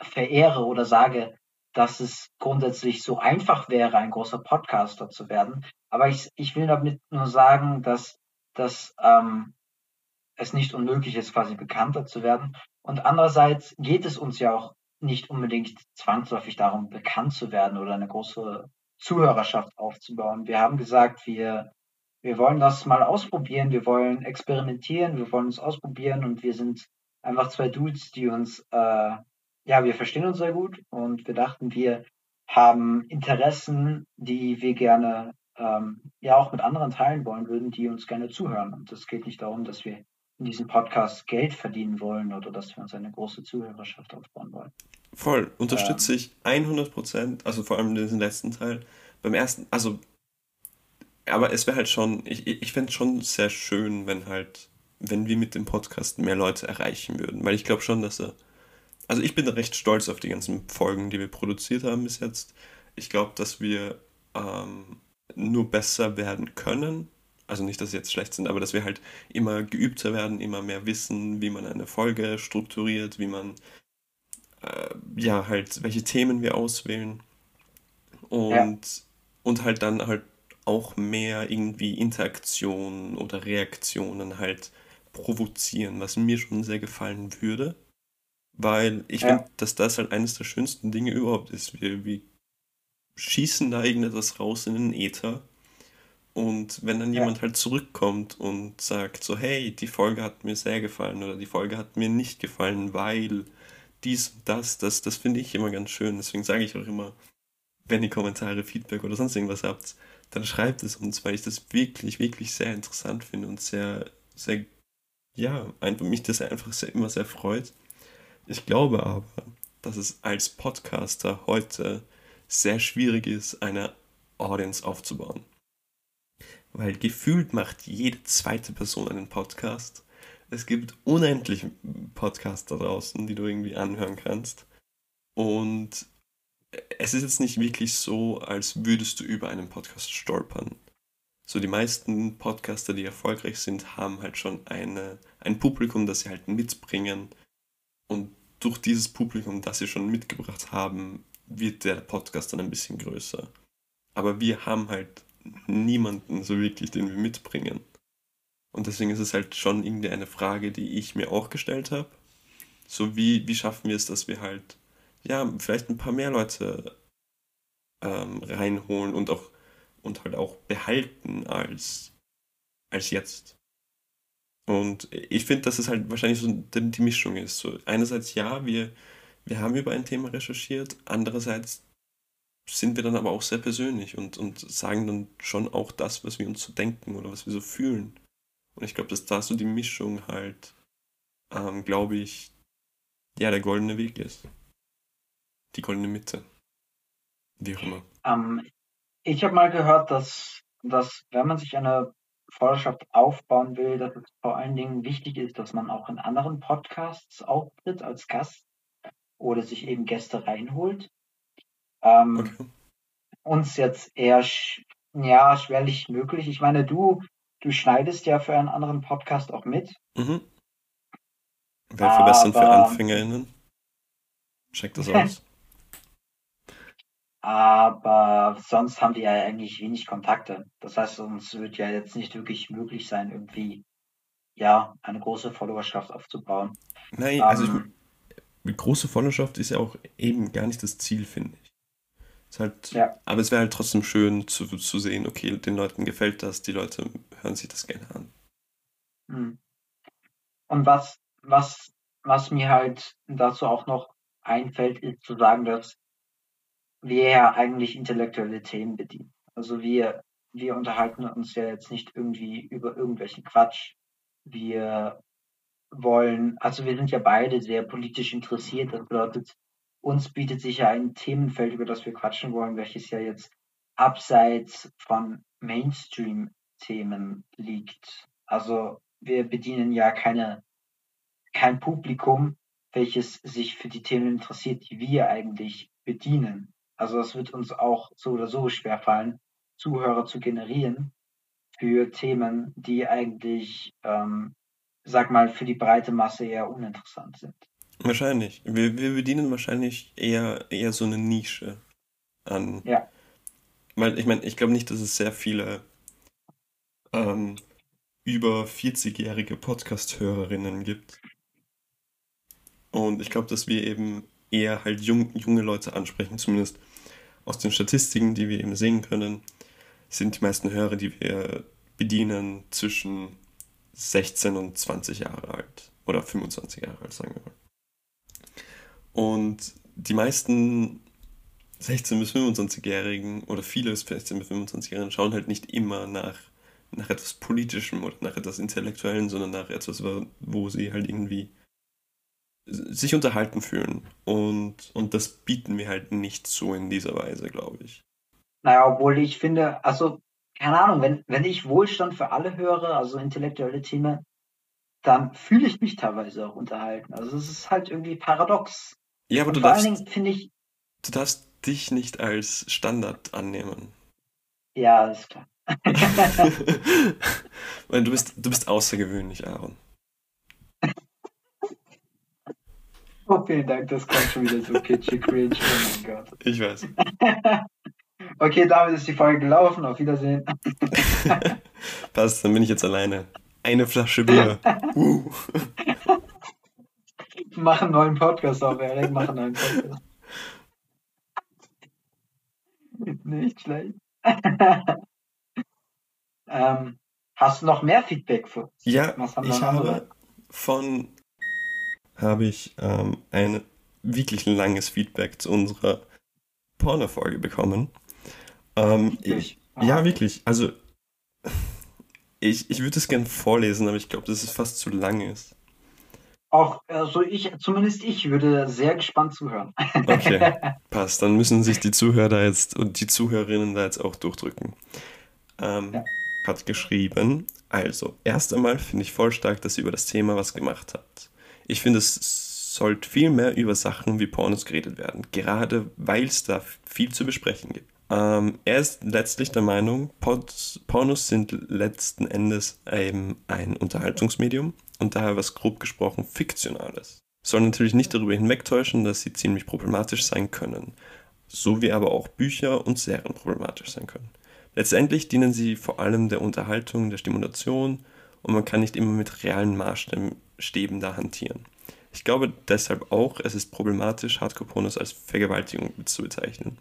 verehre oder sage, dass es grundsätzlich so einfach wäre, ein großer Podcaster zu werden. Aber ich, ich will damit nur sagen, dass, dass ähm, es nicht unmöglich ist, quasi bekannter zu werden. Und andererseits geht es uns ja auch nicht unbedingt zwangsläufig darum, bekannt zu werden oder eine große Zuhörerschaft aufzubauen. Wir haben gesagt, wir, wir wollen das mal ausprobieren, wir wollen experimentieren, wir wollen uns ausprobieren und wir sind einfach zwei Dudes, die uns, äh, ja, wir verstehen uns sehr gut und wir dachten, wir haben Interessen, die wir gerne ähm, ja auch mit anderen teilen wollen würden, die uns gerne zuhören. Und es geht nicht darum, dass wir in diesem Podcast Geld verdienen wollen oder dass wir uns eine große Zuhörerschaft aufbauen wollen.
Voll, unterstütze ähm, ich 100 Prozent, also vor allem in diesem letzten Teil. Beim ersten, also, aber es wäre halt schon, ich, ich fände es schon sehr schön, wenn halt, wenn wir mit dem Podcast mehr Leute erreichen würden, weil ich glaube schon, dass er, also ich bin recht stolz auf die ganzen Folgen, die wir produziert haben bis jetzt. Ich glaube, dass wir ähm, nur besser werden können also nicht, dass sie jetzt schlecht sind, aber dass wir halt immer geübter werden, immer mehr wissen, wie man eine Folge strukturiert, wie man, äh, ja, halt, welche Themen wir auswählen. Und, ja. und halt dann halt auch mehr irgendwie Interaktionen oder Reaktionen halt provozieren, was mir schon sehr gefallen würde. Weil ich ja. finde, dass das halt eines der schönsten Dinge überhaupt ist. Wir, wir schießen da irgendetwas raus in den Äther Und wenn dann
Ja.
jemand halt zurückkommt und sagt so, hey, die Folge hat mir sehr gefallen oder die Folge hat mir nicht gefallen, weil dies und das, das, das finde ich immer ganz schön. Deswegen sage ich auch immer, wenn ihr Kommentare, Feedback oder sonst irgendwas habt, dann schreibt es uns, weil ich das wirklich, wirklich sehr interessant finde und sehr, sehr, ja, einfach, mich das einfach sehr, immer sehr freut. Ich glaube aber, dass es als Podcaster heute sehr schwierig ist, eine Audience aufzubauen. Weil gefühlt macht jede zweite Person einen Podcast. Es gibt unendlich Podcasts da draußen, die du irgendwie anhören kannst. Und es ist jetzt nicht wirklich so, als würdest du über einen Podcast stolpern. So die meisten Podcaster, die erfolgreich sind, haben halt schon eine, ein Publikum, das sie halt mitbringen. Und durch dieses Publikum, das sie schon mitgebracht haben, wird der Podcast dann ein bisschen größer. Aber wir haben halt niemanden so wirklich, den wir mitbringen. Und deswegen ist es halt schon irgendwie eine Frage, die ich mir auch gestellt habe. So wie, wie schaffen wir es, dass wir halt, ja, vielleicht ein paar mehr Leute ähm, reinholen und auch und halt auch behalten als, als jetzt. Und ich finde, dass es halt wahrscheinlich so die, Mischung ist. So einerseits ja, wir, wir haben über ein Thema recherchiert, andererseits sind wir dann aber auch sehr persönlich und, und sagen dann schon auch das, was wir uns so denken oder was wir so fühlen. Und ich glaube, dass da so die Mischung halt, ähm, glaube ich, ja, der goldene Weg ist. Die goldene Mitte. Wie auch immer.
Ähm, ich habe mal gehört, dass, dass wenn man sich eine Followerschaft aufbauen will, dass es vor allen Dingen wichtig ist, dass man auch in anderen Podcasts auftritt als Gast oder sich eben Gäste reinholt. Ähm,
Okay.
Uns jetzt eher sch ja, schwerlich möglich. Ich meine, du, du schneidest ja für einen anderen Podcast auch mit.
Mhm. Wäre verbessern für AnfängerInnen. Check das aus.
Aber sonst haben wir ja eigentlich wenig Kontakte. Das heißt, uns wird ja jetzt nicht wirklich möglich sein, irgendwie ja eine große Followerschaft aufzubauen.
Nein, also ich,
Ähm,
mit große Followerschaft ist ja auch eben gar nicht das Ziel, finde ich. Ist halt,
Ja.
Aber es wäre halt trotzdem schön zu, zu sehen, okay, den Leuten gefällt das, die Leute hören sich das gerne an.
hm. Und was, was, was mir halt dazu auch noch einfällt, ist zu sagen, dass wir ja eigentlich intellektuelle Themen bedienen. Also wir, wir unterhalten uns ja jetzt nicht irgendwie über irgendwelchen Quatsch. Wir wollen, also wir sind ja beide sehr politisch interessiert. Das bedeutet, uns bietet sich ja ein Themenfeld, über das wir quatschen wollen, welches ja jetzt abseits von Mainstream-Themen liegt. Also wir bedienen ja keine, kein Publikum, welches sich für die Themen interessiert, die wir eigentlich bedienen. Also es wird uns auch so oder so schwerfallen, Zuhörer zu generieren für Themen, die eigentlich, ähm, sag mal, für die breite Masse eher uninteressant sind.
Wahrscheinlich. Wir, wir bedienen wahrscheinlich eher, eher so eine Nische an.
Ja.
Weil ich meine, ich glaube nicht, dass es sehr viele ähm, über 40-jährige Podcast-Hörerinnen gibt. Und ich glaube, dass wir eben eher halt jung, junge Leute ansprechen, zumindest aus den Statistiken, die wir eben sehen können, sind die meisten Hörer, die wir bedienen, zwischen 16 und 20 Jahre alt. Oder 25 Jahre alt, sagen wir mal. Und die meisten 16- bis 25-Jährigen oder viele 16- bis 25-Jährigen schauen halt nicht immer nach, nach etwas Politischem oder nach etwas Intellektuellem, sondern nach etwas, wo sie halt irgendwie sich unterhalten fühlen. Und, und das bieten wir halt nicht so in dieser Weise, glaube ich.
Naja, obwohl ich finde, also, keine Ahnung, wenn, wenn ich Wohlstand für alle höre, also intellektuelle Themen, dann fühle ich mich teilweise auch unterhalten. Also es ist halt irgendwie paradox.
Ja, aber
Und
du darfst,
ich,
du darfst dich nicht als Standard annehmen.
ja, ist klar.
Weil du bist, du bist außergewöhnlich, Aaron.
Oh, vielen Dank, das kommt schon wieder so kitschig cringe. Oh mein Gott.
Ich weiß.
Okay, damit ist die Folge gelaufen. Auf Wiedersehen.
Passt, dann bin ich jetzt alleine. Eine Flasche Bier. Uh.
Mach einen neuen Podcast auf, Erik. Mach einen neuen Podcast. Nicht schlecht. Ähm, hast du noch mehr Feedback für uns?
Ja, ich habe von habe ich ähm, ein wirklich langes Feedback zu unserer Porno-Folge bekommen. Ähm, ich, ja, wirklich. Also, ich, ich würde es gerne vorlesen, aber ich glaube, dass es fast zu lang ist.
Auch, also ich, zumindest ich würde sehr gespannt zuhören.
Okay, passt. Dann müssen sich die Zuhörer jetzt und die Zuhörerinnen da jetzt auch durchdrücken. Ähm, ja. Hat geschrieben, also, erst einmal finde ich voll stark, dass ihr über das Thema was gemacht habt. Ich finde, es sollte viel mehr über Sachen wie Pornos geredet werden, gerade weil es da viel zu besprechen gibt. Ähm, er ist letztlich der Meinung, Pod Pornos sind letzten Endes eben ein Unterhaltungsmedium und daher was grob gesprochen Fiktionales. Soll natürlich nicht darüber hinwegtäuschen, dass sie ziemlich problematisch sein können, so wie aber auch Bücher und Serien problematisch sein können. Letztendlich dienen sie vor allem der Unterhaltung, der Stimulation und man kann nicht immer mit realen Maßstäben da hantieren. Ich glaube deshalb auch, es ist problematisch, Hardcore-Pornos als Vergewaltigung zu bezeichnen.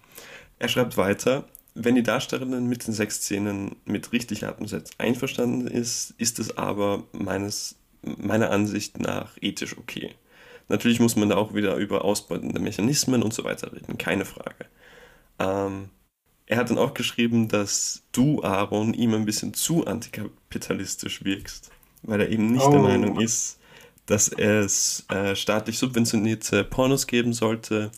Er schreibt weiter, wenn die Darstellerin mit den Sexszenen mit richtig hartem einverstanden ist, ist es aber meines, meiner Ansicht nach ethisch okay. Natürlich muss man da auch wieder über ausbeutende Mechanismen und so weiter reden, keine Frage. Ähm, er hat dann auch geschrieben, dass du, Aaron, ihm ein bisschen zu antikapitalistisch wirkst, weil er eben nicht oh. der Meinung ist, dass es äh, staatlich subventionierte Pornos geben sollte,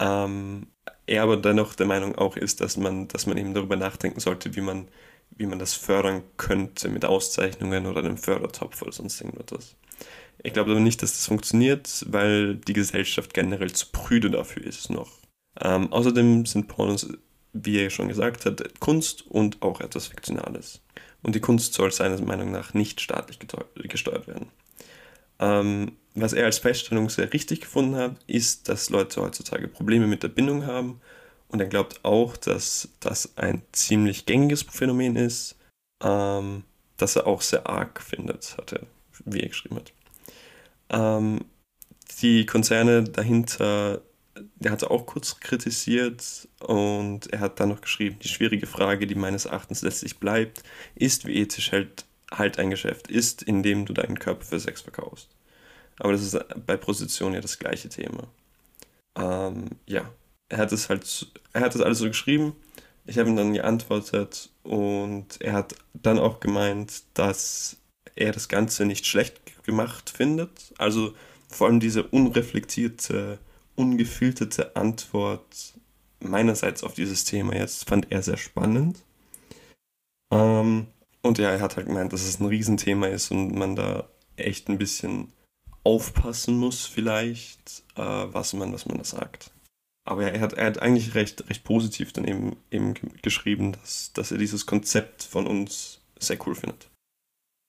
ähm, er aber dennoch der Meinung auch ist, dass man, dass man eben darüber nachdenken sollte, wie man, wie man das fördern könnte mit Auszeichnungen oder einem Fördertopf oder sonst irgendwas. Ich glaube aber nicht, dass das funktioniert, weil die Gesellschaft generell zu prüde dafür ist noch. Ähm, außerdem sind Pornos, wie er schon gesagt hat, Kunst und auch etwas Fiktionales. Und die Kunst soll seiner Meinung nach nicht staatlich gesteuert werden. Ähm, was er als Feststellung sehr richtig gefunden hat, ist, dass Leute heutzutage Probleme mit der Bindung haben. Und er glaubt auch, dass das ein ziemlich gängiges Phänomen ist, ähm, das er auch sehr arg findet, hat er, wie er geschrieben hat. Ähm, die Konzerne dahinter, der hat er auch kurz kritisiert und er hat dann noch geschrieben, die schwierige Frage, die meines Erachtens letztlich bleibt, ist, wie ethisch halt, halt ein Geschäft ist, in dem du deinen Körper für Sex verkaufst. Aber das ist bei Prostitution ja das gleiche Thema. Ähm, ja, er hat es halt, er hat das alles so geschrieben. Ich habe ihm dann geantwortet und er hat dann auch gemeint, dass er das Ganze nicht schlecht gemacht findet. Also vor allem diese unreflektierte, ungefilterte Antwort meinerseits auf dieses Thema jetzt fand er sehr spannend. Ähm, und ja, er hat halt gemeint, dass es ein Riesenthema ist und man da echt ein bisschen aufpassen muss vielleicht, äh, was, man, was man da sagt. Aber er hat, er hat eigentlich recht, recht positiv dann eben, eben geschrieben, dass, dass er dieses Konzept von uns sehr cool findet.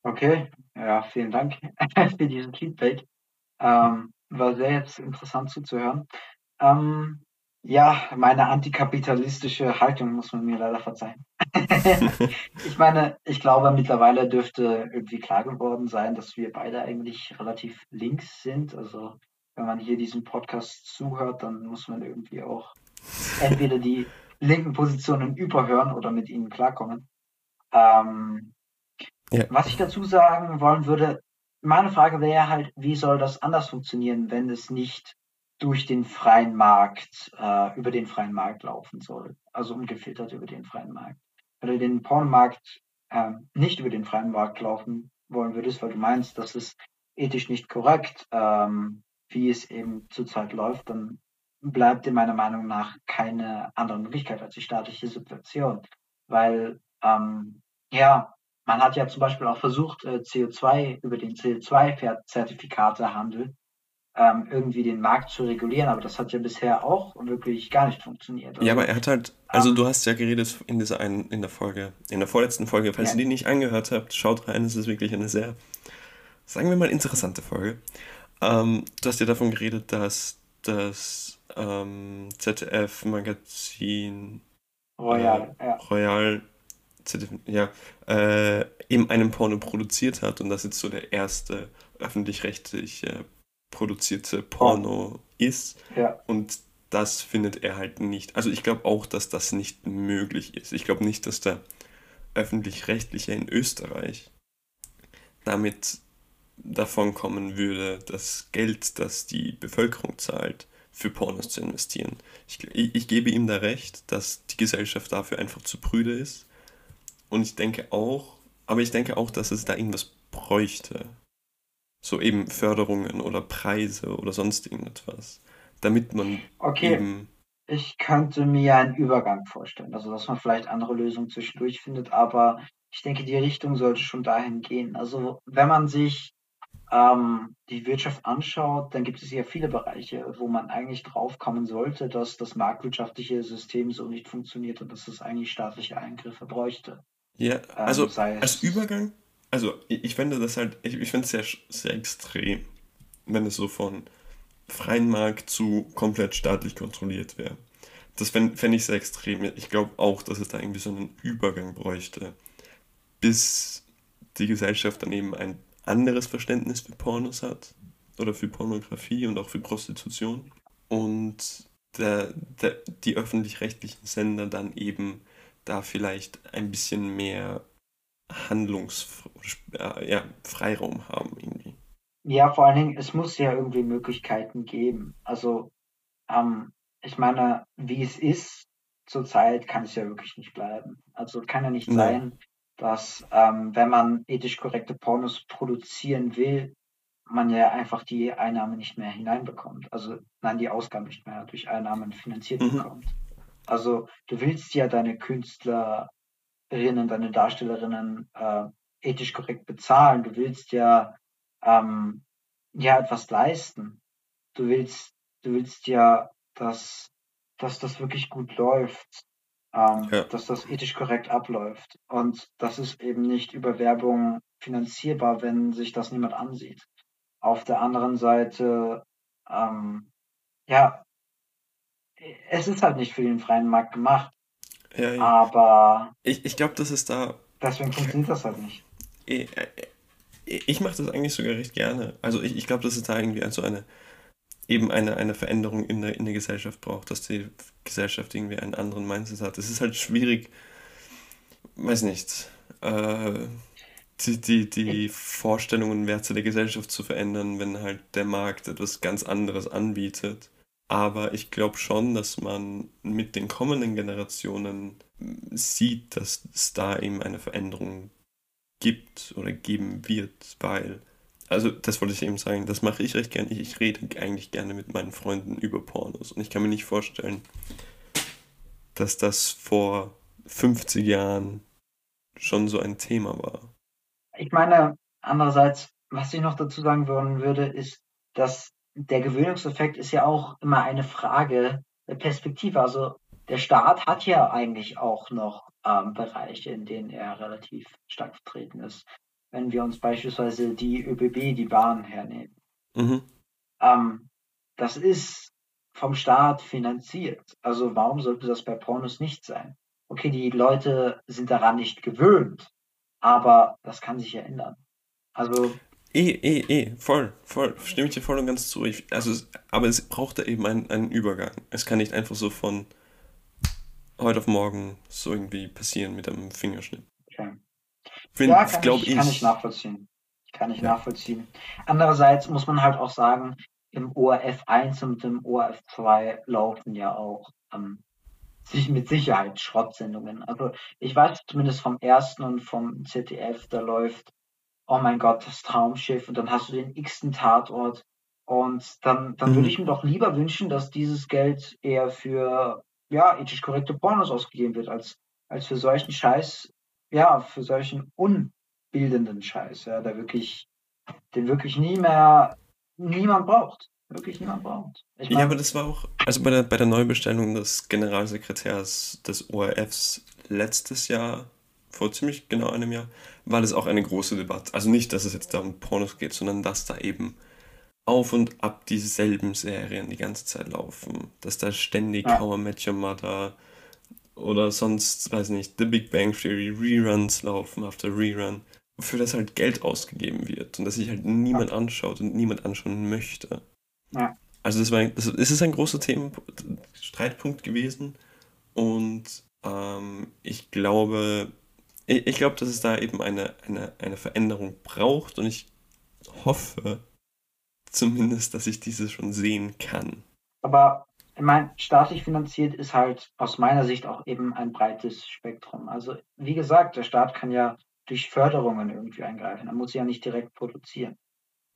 Okay, ja, vielen Dank für diesen Feedback. Ähm, war sehr jetzt interessant zuzuhören. Ähm, ja, meine antikapitalistische Haltung muss man mir leider verzeihen. ich meine, ich glaube, mittlerweile dürfte irgendwie klar geworden sein, dass wir beide eigentlich relativ links sind. Also, wenn man hier diesem Podcast zuhört, dann muss man irgendwie auch entweder die linken Positionen überhören oder mit ihnen klarkommen. Ähm, ja. Was ich dazu sagen wollen würde, meine Frage wäre halt, wie soll das anders funktionieren, wenn es nicht durch den freien Markt, äh, über den freien Markt laufen soll. Also ungefiltert über den freien Markt. Wenn du den Pornomarkt äh, nicht über den freien Markt laufen wollen würdest, weil du meinst, das ist ethisch nicht korrekt, ähm, wie es eben zurzeit läuft, dann bleibt in meiner Meinung nach keine andere Möglichkeit als die staatliche Subvention. Weil, ähm, ja, man hat ja zum Beispiel auch versucht, äh, CO2 über den CO2-Zertifikatehandel ähm, irgendwie den Markt zu regulieren, aber das hat ja bisher auch wirklich gar nicht funktioniert.
Also, ja, aber er hat halt, also ähm, du hast ja geredet in dieser einen, in der Folge, in der vorletzten Folge, falls ja. ihr die nicht angehört habt, schaut rein, es ist wirklich eine sehr, sagen wir mal, interessante Folge. Ähm, du hast ja davon geredet, dass das ähm, ZDF-Magazin
Royal,
äh, ja. Royal ZDF, ja, äh, eben einen Porno produziert hat und das jetzt so der erste öffentlich-rechtliche produzierte Porno ist.
Ja.
Und das findet er halt nicht. Also ich glaube auch, dass das nicht möglich ist. Ich glaube nicht, dass da öffentlich-rechtliche in Österreich damit davon kommen würde, das Geld, das die Bevölkerung zahlt, für Pornos zu investieren. Ich, ich, gebe ihm da recht, dass die Gesellschaft dafür einfach zu prüde ist. Und ich denke auch, aber ich denke auch, dass es da irgendwas bräuchte. So eben Förderungen oder Preise oder sonst irgendetwas. Damit man
Okay,
eben.
ich könnte mir einen Übergang vorstellen. Also, dass man vielleicht andere Lösungen zwischendurch findet, aber ich denke, die Richtung sollte schon dahin gehen. Also, wenn man sich ähm, die Wirtschaft anschaut, dann gibt es ja viele Bereiche, wo man eigentlich draufkommen sollte, dass das marktwirtschaftliche System so nicht funktioniert und dass es eigentlich staatliche Eingriffe bräuchte.
Ja,
Ähm,
also
sei
als Übergang, also ich, ich finde das halt, ich, ich finde es sehr, sehr extrem, wenn es so von freien Markt zu komplett staatlich kontrolliert wäre. Das fände fänd ich sehr extrem. Ich glaube auch, dass es da irgendwie so einen Übergang bräuchte, bis die Gesellschaft dann eben ein anderes Verständnis für Pornos hat oder für Pornografie und auch für Prostitution und der, der, die öffentlich-rechtlichen Sender dann eben da vielleicht ein bisschen mehr Handlungs äh, ja, Freiraum haben irgendwie.
ja, vor allen Dingen, es muss ja irgendwie Möglichkeiten geben. Also, ähm, ich meine, wie es ist zurzeit, kann es ja wirklich nicht bleiben. Also kann ja nicht
Nein.
sein, dass ähm, wenn man ethisch korrekte Pornos produzieren will, man ja einfach die Einnahmen nicht mehr hineinbekommt. Also nein, die Ausgaben nicht mehr durch Einnahmen finanziert
Mhm.
bekommt. Also du willst ja deine Künstlerinnen, deine Darstellerinnen äh, ethisch korrekt bezahlen. Du willst ja ähm, ja etwas leisten. Du willst, du willst ja, dass, dass das wirklich gut läuft, ähm,
Ja.
dass das ethisch korrekt abläuft. Und das ist eben nicht über Werbung finanzierbar, wenn sich das niemand ansieht. Auf der anderen Seite, ähm, ja, es ist halt nicht für den freien Markt gemacht,
Ja, ja.
aber
Ich, ich glaube, das ist da.
deswegen funktioniert das halt nicht.
Ich, ich mache das eigentlich sogar recht gerne. Also ich, ich glaube, dass es da irgendwie also eine eben eine, eine Veränderung in der, in der Gesellschaft braucht, dass die Gesellschaft irgendwie einen anderen Mindset hat. Es ist halt schwierig, weiß nicht, äh, die, die, die Vorstellungen und Werte der Gesellschaft zu verändern, wenn halt der Markt etwas ganz anderes anbietet. Aber ich glaube schon, dass man mit den kommenden Generationen sieht, dass es da eben eine Veränderung gibt oder geben wird, weil, also das wollte ich eben sagen, das mache ich recht gerne. Ich, ich rede eigentlich gerne mit meinen Freunden über Pornos und ich kann mir nicht vorstellen, dass das vor 50 Jahren schon so ein Thema war.
Ich meine, andererseits, was ich noch dazu sagen würde, ist, dass der Gewöhnungseffekt ist ja auch immer eine Frage der Perspektive. Also der Staat hat ja eigentlich auch noch ähm, Bereiche, in denen er relativ stark vertreten ist. Wenn wir uns beispielsweise die ÖBB, die Bahn hernehmen.
Mhm.
Ähm, das ist vom Staat finanziert. Also warum sollte das bei Pornos nicht sein? Okay, die Leute sind daran nicht gewöhnt, aber das kann sich ja ändern. Also
Eh, eh, eh, voll, voll, stimme ich dir voll und ganz zu. Ich, also, es- aber es braucht da eben einen, einen Übergang. Es kann nicht einfach so von heute auf morgen so irgendwie passieren mit einem Fingerschnipp. Find,
ja, kann
glaub
ich, kann ich nachvollziehen. Kann ich
Ja.
nachvollziehen. Andererseits muss man halt auch sagen, im ORF 1 und im ORF 2 laufen ja auch ähm, sich mit Sicherheit Schrottsendungen. Also ich weiß zumindest vom ersten und vom ZDF, da läuft, oh mein Gott, das Traumschiff und dann hast du den x-ten Tatort und dann, dann
Mhm.
würde ich mir doch lieber wünschen, dass dieses Geld eher für ja, ethisch korrekte Pornos ausgegeben wird, als, als für solchen Scheiß, ja, für solchen unbildenden Scheiß, ja, der wirklich, den wirklich nie mehr niemand braucht. Wirklich niemand braucht. Ich
Ja,
mein,
aber das war auch, also bei der, bei der Neubestellung des Generalsekretärs des ORFs letztes Jahr, vor ziemlich genau einem Jahr, war das auch eine große Debatte. Also nicht, dass es jetzt da um Pornos geht, sondern dass da eben auf und ab dieselben Serien die ganze Zeit laufen. Dass da ständig
Ja.
How I Met Your Mother oder sonst, weiß nicht, The Big Bang Theory Reruns laufen after Rerun, für das halt Geld ausgegeben wird und dass sich halt niemand anschaut und niemand anschauen möchte.
Ja.
Also das war, das, es ist ein großer Thema, Streitpunkt gewesen und ähm, ich glaube, ich, ich glaube, dass es da eben eine, eine, eine Veränderung braucht und ich hoffe zumindest, dass ich diese schon sehen kann.
Aber ich meine, staatlich finanziert ist halt aus meiner Sicht auch eben ein breites Spektrum. Also wie gesagt, der Staat kann ja durch Förderungen irgendwie eingreifen. Er muss ja nicht direkt produzieren.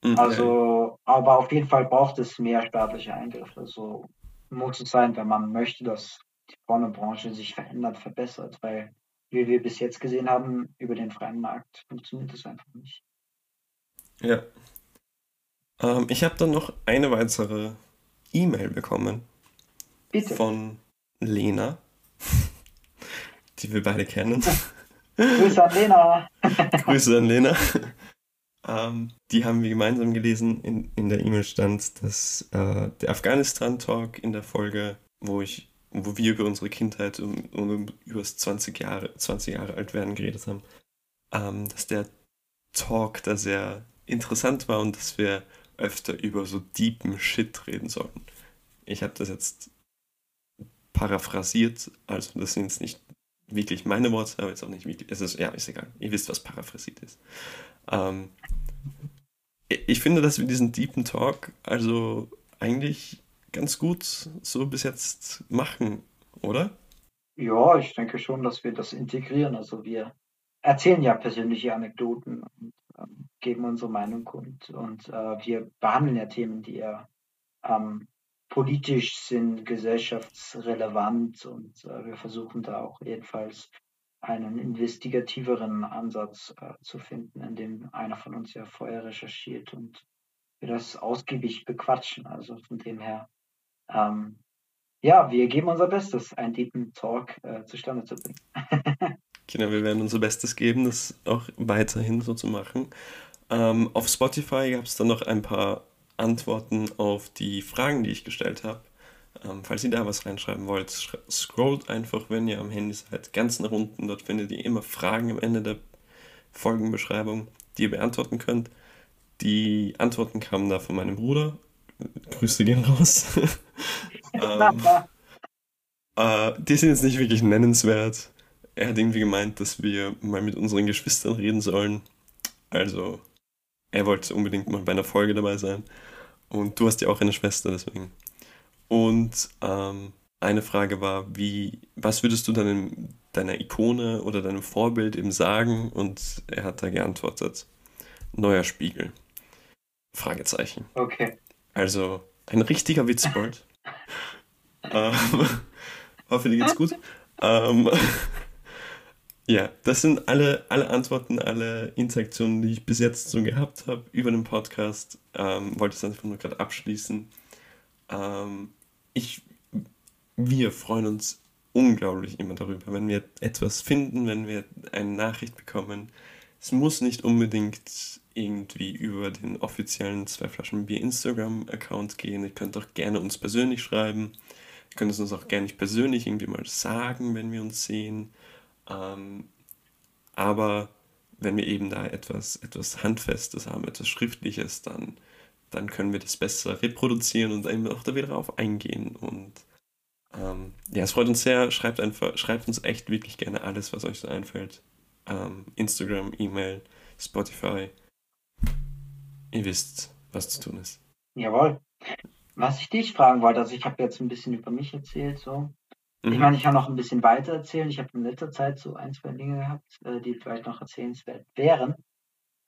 Okay. Also, aber auf jeden Fall braucht es mehr staatliche Eingriffe. So muss es sein, wenn man möchte, dass die Pornobranche sich verändert, verbessert, weil wie wir bis jetzt gesehen haben, über den freien Markt funktioniert das einfach nicht.
Ja. Ähm, ich habe dann noch eine weitere E-Mail bekommen.
Bitte.
Von Lena, die wir beide kennen.
Grüße an Lena.
Grüße an Lena. Ähm, die haben wir gemeinsam gelesen. In, in der E-Mail stand, dass äh, der Afghanistan-Talk in der Folge, wo ich wo wir über unsere Kindheit und, und über das 20 Jahre, 20 Jahre alt werden geredet haben, ähm, dass der Talk da sehr interessant war und dass wir öfter über so deepen Shit reden sollten. Ich habe das jetzt paraphrasiert, also das sind jetzt nicht wirklich meine Worte, aber jetzt auch nicht wirklich. Es ist, ja, ist egal. Ihr wisst, was paraphrasiert ist. Ähm, ich finde, dass wir diesen deepen Talk also eigentlich ganz gut so bis jetzt machen, oder?
Ja, ich denke schon, dass wir das integrieren. Also wir erzählen ja persönliche Anekdoten und ähm, geben unsere Meinung kund. Und äh, wir behandeln ja Themen, die ja ähm, politisch sind, gesellschaftsrelevant und äh, wir versuchen da auch jedenfalls einen investigativeren Ansatz äh, zu finden, in dem einer von uns ja vorher recherchiert und wir das ausgiebig bequatschen. Also von dem her ähm, ja, wir geben unser Bestes, einen Deepen Talk äh, zustande zu bringen.
genau, wir werden unser Bestes geben, das auch weiterhin so zu machen. Ähm, auf Spotify gab es dann noch ein paar Antworten auf die Fragen, die ich gestellt habe. Ähm, falls ihr da was reinschreiben wollt, scrollt einfach, wenn ihr am Handy seid, ganz nach unten. Dort findet ihr immer Fragen am Ende der Folgenbeschreibung, die ihr beantworten könnt. Die Antworten kamen da von meinem Bruder Grüße gehen raus. ähm, äh, die sind jetzt nicht wirklich nennenswert. Er hat irgendwie gemeint, dass wir mal mit unseren Geschwistern reden sollen. Also, er wollte unbedingt mal bei einer Folge dabei sein. Und du hast ja auch eine Schwester, deswegen. Und ähm, eine Frage war, wie, was würdest du deinem, deiner Ikone oder deinem Vorbild eben sagen? Und er hat da geantwortet, neuer Spiegel. Fragezeichen.
Okay.
Also ein richtiger Witzbold. ähm, hoffe, dir geht's gut. Ähm, ja, das sind alle, alle Antworten, alle Interaktionen, die ich bis jetzt so gehabt habe über den Podcast. Ähm, wollte es einfach nur gerade abschließen. Ähm, ich, wir freuen uns unglaublich immer darüber, wenn wir etwas finden, wenn wir eine Nachricht bekommen. Es muss nicht unbedingt irgendwie über den offiziellen Zwei Flaschen Bier Instagram-Account gehen. Ihr könnt auch gerne uns persönlich schreiben. Ihr könnt es uns auch gerne persönlich irgendwie mal sagen, wenn wir uns sehen. Ähm, aber wenn wir eben da etwas, etwas Handfestes haben, etwas Schriftliches, dann, dann können wir das besser reproduzieren und eben auch da wieder drauf eingehen. Und ähm, ja, es freut uns sehr. Schreibt einfach, schreibt uns echt wirklich gerne alles, was euch so einfällt. Ähm, Instagram, E-Mail, Spotify. Ihr wisst, was zu tun ist.
Jawohl. Was ich dich fragen wollte, also ich habe jetzt ein bisschen über mich erzählt, so. Mhm. Ich meine, ich kann noch ein bisschen weiter erzählen. Ich habe in letzter Zeit so ein, zwei Dinge gehabt, äh, die vielleicht noch erzählenswert wären.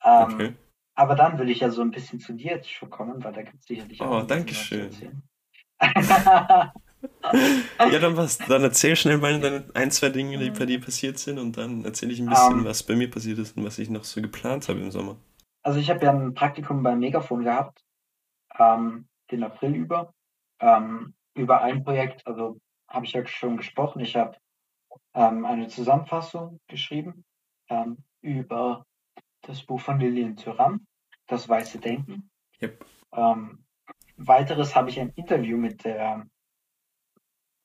Ähm, okay. Aber dann würde ich ja so ein bisschen zu dir jetzt schon kommen, weil da gibt es sicherlich
auch. Oh, danke schön. ja, dann was. Dann erzähl schnell mal deine ein, zwei Dinge, die bei dir passiert sind und dann erzähle ich ein bisschen, um, ähm. was bei mir passiert ist und was ich noch so geplant habe im Sommer.
Also ich habe ja ein Praktikum beim Megafon gehabt, ähm, den April über, ähm, über ein Projekt, also habe ich ja schon gesprochen. Ich habe ähm, eine Zusammenfassung geschrieben ähm, über das Buch von Lilian Thuram, Das Weiße Denken.
Yep.
Ähm, weiteres habe ich ein Interview mit der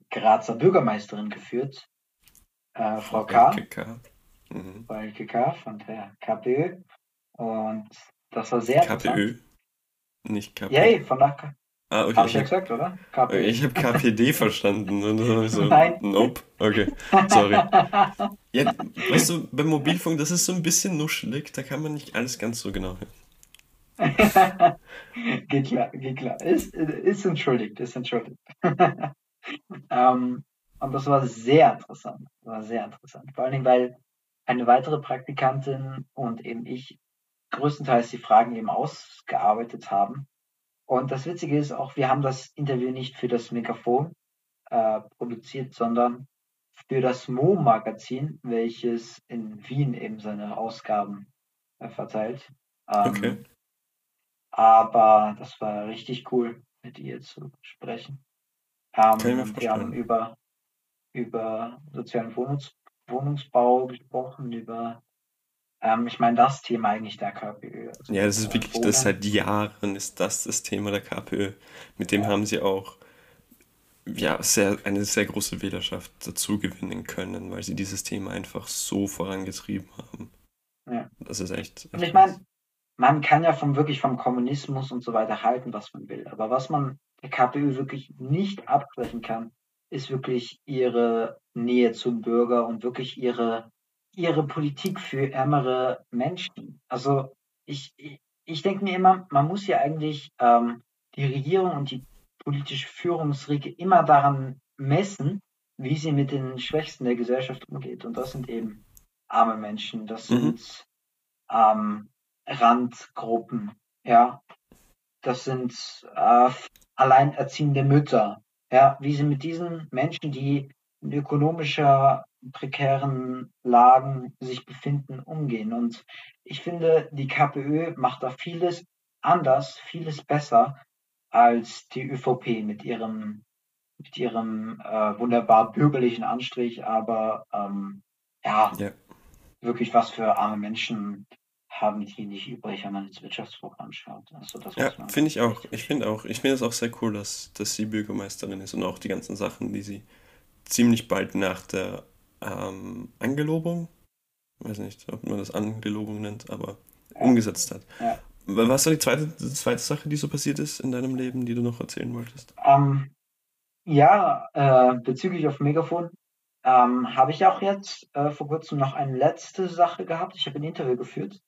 Grazer Bürgermeisterin geführt, äh, Frau K.
LKK.
Mhm. Bei von der KPÖ. Und das war sehr
KPÖ, nicht KPÖ.
Yay, von der
Ah, okay.
Habe ich ja
habe
gesagt, oder? KPÖ.
ich hab KPD verstanden. Hab so,
Nein.
nope. Okay, sorry. Ja, weißt du, beim Mobilfunk, das ist so ein bisschen nuschelig, da kann man nicht alles ganz so genau hören.
Geht klar, geht klar. Ist, ist entschuldigt, ist entschuldigt. ähm, und das war sehr interessant. War sehr interessant. Vor allen Dingen, weil eine weitere Praktikantin und eben ich größtenteils die Fragen eben ausgearbeitet haben. Und das Witzige ist auch, wir haben das Interview nicht für das Megafon äh, produziert, sondern für das Mo-Magazin, welches in Wien eben seine Ausgaben äh, verteilt. Ähm,
Okay.
aber das war richtig cool, mit ihr zu sprechen. Ähm, wir haben über, über sozialen Wohnungs Wohnungsbau gesprochen, über, ähm, ich meine, das Thema eigentlich der KPÖ. Also,
Ja, das ist wirklich, das seit Jahren ist das das Thema der KPÖ. Mit dem
Ja,
haben sie auch ja, sehr, eine sehr große Wählerschaft dazu gewinnen können, weil sie dieses Thema einfach so vorangetrieben haben.
ja.
Das ist echt,
Und
echt
ich meine, man kann ja vom wirklich vom Kommunismus und so weiter halten, was man will. Aber was man der KPÖ wirklich nicht absprechen kann, ist wirklich ihre Nähe zum Bürger und wirklich ihre, ihre Politik für ärmere Menschen. Also ich, ich, ich denke mir immer, man muss ja eigentlich ähm, die Regierung und die politische Führungsriege immer daran messen, wie sie mit den Schwächsten der Gesellschaft umgeht. Und das sind eben arme Menschen, das
Mhm.
sind ähm, Randgruppen, ja, das sind äh, alleinerziehende Mütter, ja, wie sie mit diesen Menschen, die in ökonomischer prekären Lagen sich befinden, umgehen. Und ich finde, die KPÖ macht da vieles anders, vieles besser als die ÖVP mit ihrem, mit ihrem äh, wunderbar bürgerlichen Anstrich, aber ähm, ja,
Ja.
wirklich was für arme Menschen haben die nicht übrig, wenn man das Wirtschaftsprogramm schaut. Also das
Ja, finde ich auch. Ich finde auch, ich finde es auch sehr cool, dass, dass sie Bürgermeisterin ist und auch die ganzen Sachen, die sie ziemlich bald nach der ähm, Angelobung, weiß nicht, ob man das Angelobung nennt, aber
Ja,
umgesetzt hat.
ja.
Was war die zweite, die zweite Sache, die so passiert ist in deinem Leben, die du noch erzählen wolltest?
Ähm, ja, äh, bezüglich auf Megafon ähm, habe ich auch jetzt äh, vor kurzem noch eine letzte Sache gehabt. Ich habe ein Interview geführt.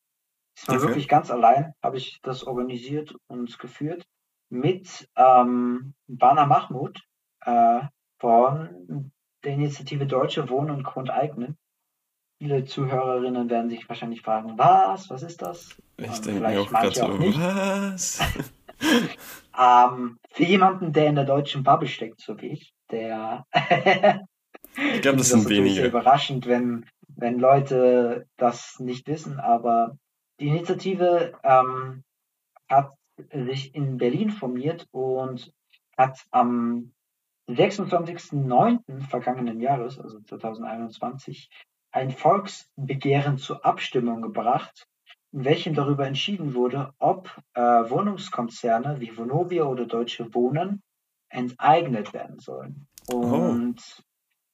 Es war
Okay.
wirklich ganz allein, habe ich das organisiert und geführt mit ähm, Bana Mahmoud äh, von der Initiative Deutsche Wohnen und Grundeignen. Viele Zuhörerinnen werden sich wahrscheinlich fragen, was, was ist das?
Ich
Ähm,
denke mir
vielleicht
auch gerade
manche
so,
auch nicht.
was?
Ähm, für jemanden, der in der deutschen Bubble steckt, so wie ich, der
Ich glaube, das
das
sind
sehr
wenige.
überraschend, wenn, wenn Leute das nicht wissen, aber die Initiative ähm, hat sich in Berlin formiert und hat am 26.09. vergangenen Jahres, also 2021, ein Volksbegehren zur Abstimmung gebracht, in welchem darüber entschieden wurde, ob äh, Wohnungskonzerne wie Vonovia oder Deutsche Wohnen enteignet werden sollen.
Oh,
Und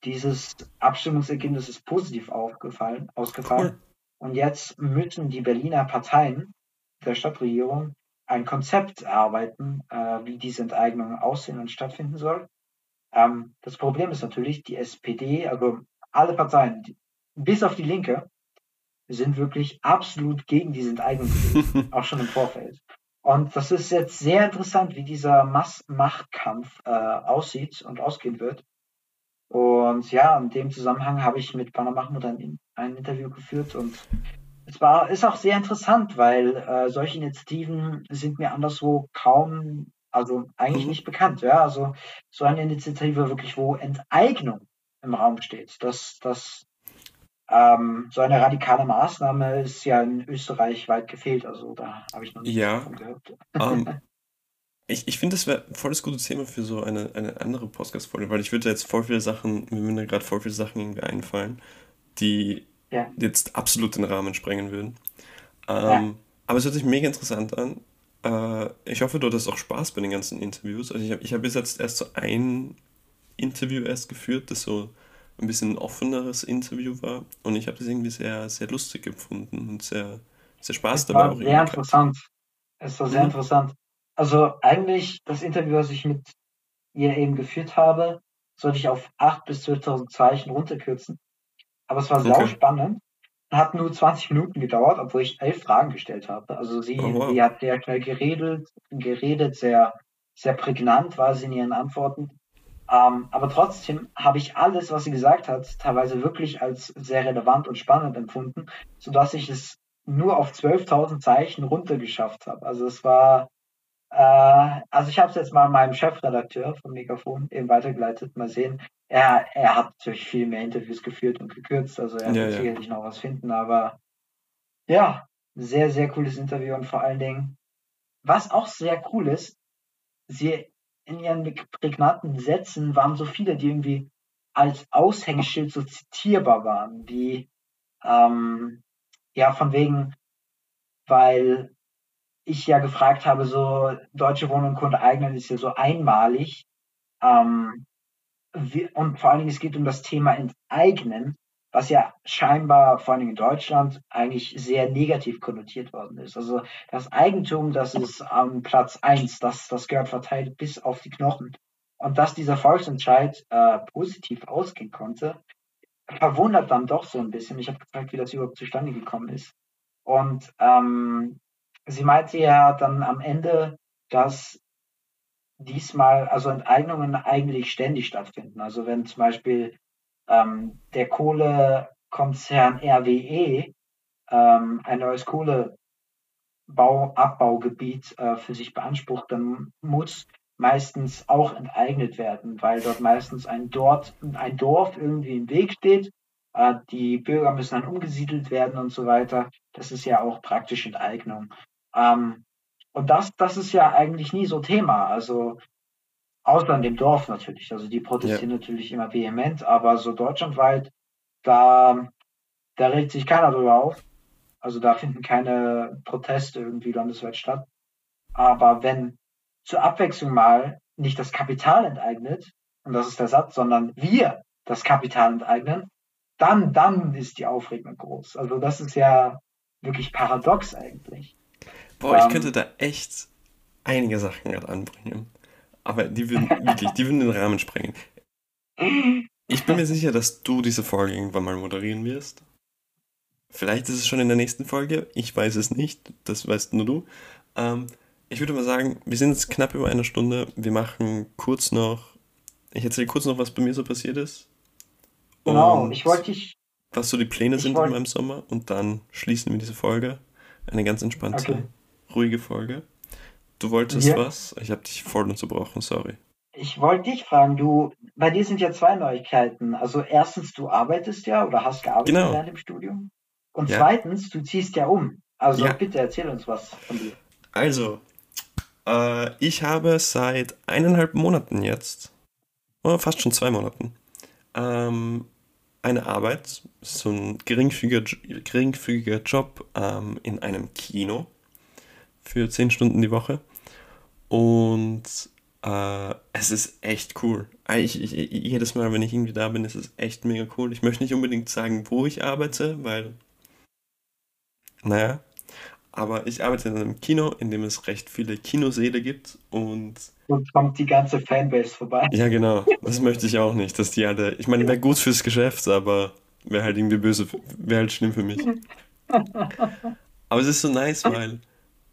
dieses Abstimmungsergebnis ist positiv aufgefallen, ausgefallen.
cool.
Und jetzt müssen die Berliner Parteien der Stadtregierung ein Konzept erarbeiten, äh, wie diese Enteignung aussehen und stattfinden soll. Ähm, das Problem ist natürlich, die SPD, also alle Parteien, die, bis auf die Linke, sind wirklich absolut gegen diese Enteignung gewesen, auch schon im Vorfeld. Und das ist jetzt sehr interessant, wie dieser Machtkampf äh, aussieht und ausgehen wird. Und ja, in dem Zusammenhang habe ich mit Bana Mahmoud ein, ein Interview geführt und es war, ist auch sehr interessant, weil äh, solche Initiativen sind mir anderswo kaum, also eigentlich
Mhm.
nicht bekannt. Ja, also so eine Initiative wirklich, wo Enteignung im Raum steht. Das, das, ähm, so eine radikale Maßnahme ist ja in Österreich weit gefehlt. Also da habe ich noch nichts
Ja,
davon gehört.
ähm, ich, ich finde, das wäre voll das gute Thema für so eine, eine andere Podcast-Folge, weil ich würde jetzt voll viele Sachen, mir würden da gerade voll viele Sachen irgendwie einfallen, die
Ja,
jetzt absolut den Rahmen sprengen würden.
ja,
Ähm, aber es hört sich mega interessant an. Äh, ich hoffe, du hattest auch Spaß bei den ganzen Interviews. Also ich habe ich hab bis jetzt erst so ein Interview erst geführt, das so ein bisschen ein offeneres Interview war. Und ich habe das irgendwie sehr, sehr lustig empfunden und sehr, sehr Spaß
es
dabei
war
auch
sehr
gehabt.
interessant. Es war sehr
Mhm.
interessant. Also eigentlich das Interview, was ich mit ihr eben geführt habe, sollte ich auf 8.000 bis 12.000 Zeichen runterkürzen. Aber es war sau
Okay.
spannend. Hat nur 20 Minuten gedauert, obwohl ich elf Fragen gestellt habe. Also sie,
Oh, wow.
sie hat sehr schnell geredet, geredet, sehr, sehr prägnant war sie in ihren Antworten. Ähm, aber trotzdem habe ich alles, was sie gesagt hat, teilweise wirklich als sehr relevant und spannend empfunden, sodass ich es nur auf 12.000 Zeichen runtergeschafft habe. Also es war, also ich habe es jetzt mal meinem Chefredakteur vom Megafon eben weitergeleitet. Mal sehen. Er, er hat natürlich viel mehr Interviews geführt und gekürzt, also er
Ja,
wird
ja.
sicherlich noch was finden, aber ja, sehr, sehr cooles Interview und vor allen Dingen, was auch sehr cool ist, sie in ihren prägnanten Sätzen waren so viele, die irgendwie als Aushängeschild so zitierbar waren, wie ähm, ja von wegen, weil ich ja gefragt habe, so deutsche Wohnen und Kunde eignen ist ja so einmalig. Ähm, wie, und vor allen Dingen, es geht um das Thema Enteignen, was ja scheinbar vor allen Dingen in Deutschland eigentlich sehr negativ konnotiert worden ist. Also das Eigentum, das ist am Platz eins, das, das gehört verteilt bis auf die Knochen. Und dass dieser Volksentscheid äh, positiv ausgehen konnte, verwundert dann doch so ein bisschen. Ich habe gefragt, wie das überhaupt zustande gekommen ist. Und ähm, sie meinte ja dann am Ende, dass diesmal, also Enteignungen eigentlich ständig stattfinden. Also wenn zum Beispiel ähm, der Kohlekonzern RWE ähm, ein neues Kohleabbaugebiet äh, für sich beansprucht, dann muss meistens auch enteignet werden, weil dort meistens ein, dort, ein Dorf irgendwie im Weg steht. Äh, die Bürger müssen dann umgesiedelt werden und so weiter. Das ist ja auch praktisch Enteignung. Ähm, und das, das ist ja eigentlich nie so Thema. Also außer in dem Dorf natürlich. Also die protestieren ja. natürlich immer vehement, aber so deutschlandweit, da, da regt sich keiner drüber auf. Also da finden keine Proteste irgendwie landesweit statt. Aber wenn zur Abwechslung mal nicht das Kapital enteignet, und das ist der Satz, sondern wir das Kapital enteignen, dann, dann ist die Aufregung groß. Also das ist ja wirklich paradox eigentlich.
Boah, ich könnte da echt einige Sachen gerade anbringen. Aber die würden wirklich, die würden den Rahmen sprengen. Ich bin mir sicher, dass du diese Folge irgendwann mal moderieren wirst. Vielleicht ist es schon in der nächsten Folge. Ich weiß es nicht. Das weißt nur du. Ähm, ich würde mal sagen, wir sind jetzt knapp über eine Stunde. Wir machen kurz noch. Ich erzähle kurz noch, was bei mir so passiert ist.
Genau, ich wollte dich.
Was so die Pläne sind wollt... in meinem Sommer. Und dann schließen wir diese Folge. Eine ganz entspannte, okay. Ruhige Folge. Du wolltest ja. was? Ich habe dich voll unterbrochen, sorry.
Ich wollte dich fragen, du, bei dir sind ja zwei Neuigkeiten. Also erstens, du arbeitest ja oder hast gearbeitet
genau.
während dem Studium. Und ja. zweitens, du ziehst ja um. Also
ja.
bitte erzähl uns was von dir.
Also, äh, ich habe seit eineinhalb Monaten jetzt, oder fast schon zwei Monaten, ähm, eine Arbeit, so ein geringfügiger, geringfügiger Job ähm, in einem Kino für zehn Stunden die Woche. Und äh, es ist echt cool. Ich, ich, jedes Mal, wenn ich irgendwie da bin, ist es echt mega cool. Ich möchte nicht unbedingt sagen, wo ich arbeite, weil, naja, aber ich arbeite in einem Kino, in dem es recht viele Kinosäle gibt und
und kommt die ganze Fanbase vorbei.
Ja, genau. Das möchte ich auch nicht, dass die alle. Ich meine, wäre gut fürs Geschäft, aber wäre halt irgendwie böse, wäre halt schlimm für mich. Aber es ist so nice, weil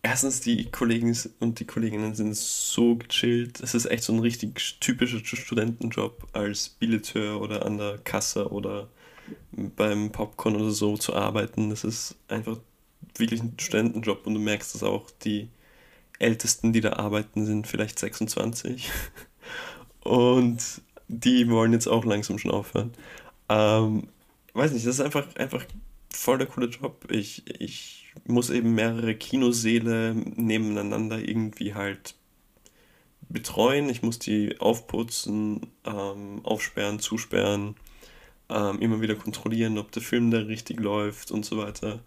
erstens die Kollegen und die Kolleginnen sind so gechillt. Es ist echt so ein richtig typischer Studentenjob als Billeteur oder an der Kasse oder beim Popcorn oder so zu arbeiten. Das ist einfach wirklich ein Studentenjob und du merkst das auch, die Ältesten, die da arbeiten, sind vielleicht 26 und die wollen jetzt auch langsam schon aufhören. Ähm, weiß nicht, das ist einfach, einfach voll der coole Job. Ich, ich muss eben mehrere Kinoseele nebeneinander irgendwie halt betreuen. Ich muss die aufputzen, ähm, aufsperren, zusperren, ähm, immer wieder kontrollieren, ob der Film da richtig läuft und so weiter.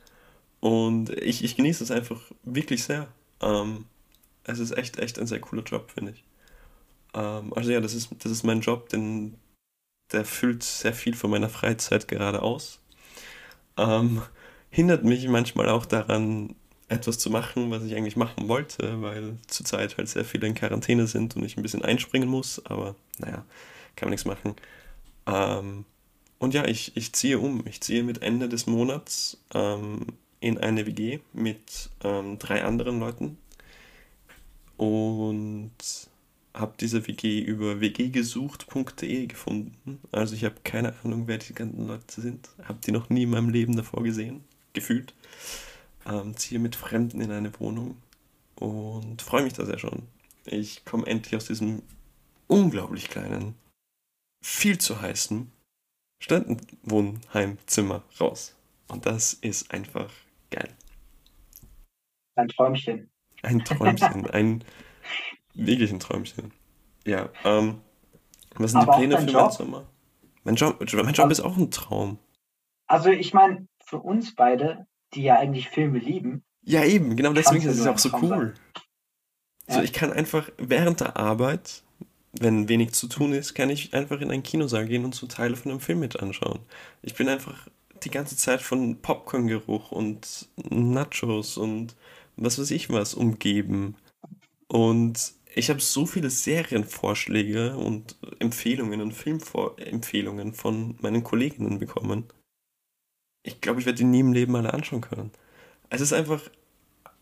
Und ich, ich genieße es einfach wirklich sehr. Ähm, es ist echt, echt ein sehr cooler Job, finde ich. Ähm, also ja, das ist, das ist mein Job, denn der füllt sehr viel von meiner Freizeit gerade aus. Ähm, hindert mich manchmal auch daran, etwas zu machen, was ich eigentlich machen wollte, weil zurzeit halt sehr viele in Quarantäne sind und ich ein bisschen einspringen muss, aber naja, kann man nichts machen. Ähm, und ja, ich, ich ziehe um. Ich ziehe mit Ende des Monats ähm, in eine WG mit ähm, drei anderen Leuten und habe diese WG über wggesucht.de gefunden. Also ich habe keine Ahnung, wer die ganzen Leute sind. Habe die noch nie in meinem Leben davor gesehen, gefühlt. Ähm, ziehe mit Fremden in eine Wohnung und freue mich da sehr schon. Ich komme endlich aus diesem unglaublich kleinen, viel zu heißen Studentenwohnheimzimmer raus. Und das ist einfach geil.
Ein Träumchen.
Ein Träumchen, ein wirklich ein Träumchen. Ja, ähm, was sind
Aber
die Pläne für
Job?
meinen Sommer? Mein Job, mein Job ist auch ein Traum.
Also ich meine, für uns beide, die ja eigentlich Filme lieben,
Ja, eben, genau deswegen ist es auch so cool. So,
Ja.
ich kann einfach während der Arbeit, wenn wenig zu tun ist, kann ich einfach in einen Kinosaal gehen und so Teile von einem Film mit anschauen. Ich bin einfach die ganze Zeit von Popcorn-Geruch und Nachos und was weiß ich was umgeben. Und ich habe so viele Serienvorschläge und Empfehlungen und Filmempfehlungen von meinen Kolleginnen bekommen. Ich glaube, ich werde die nie im Leben alle anschauen können. Es ist einfach,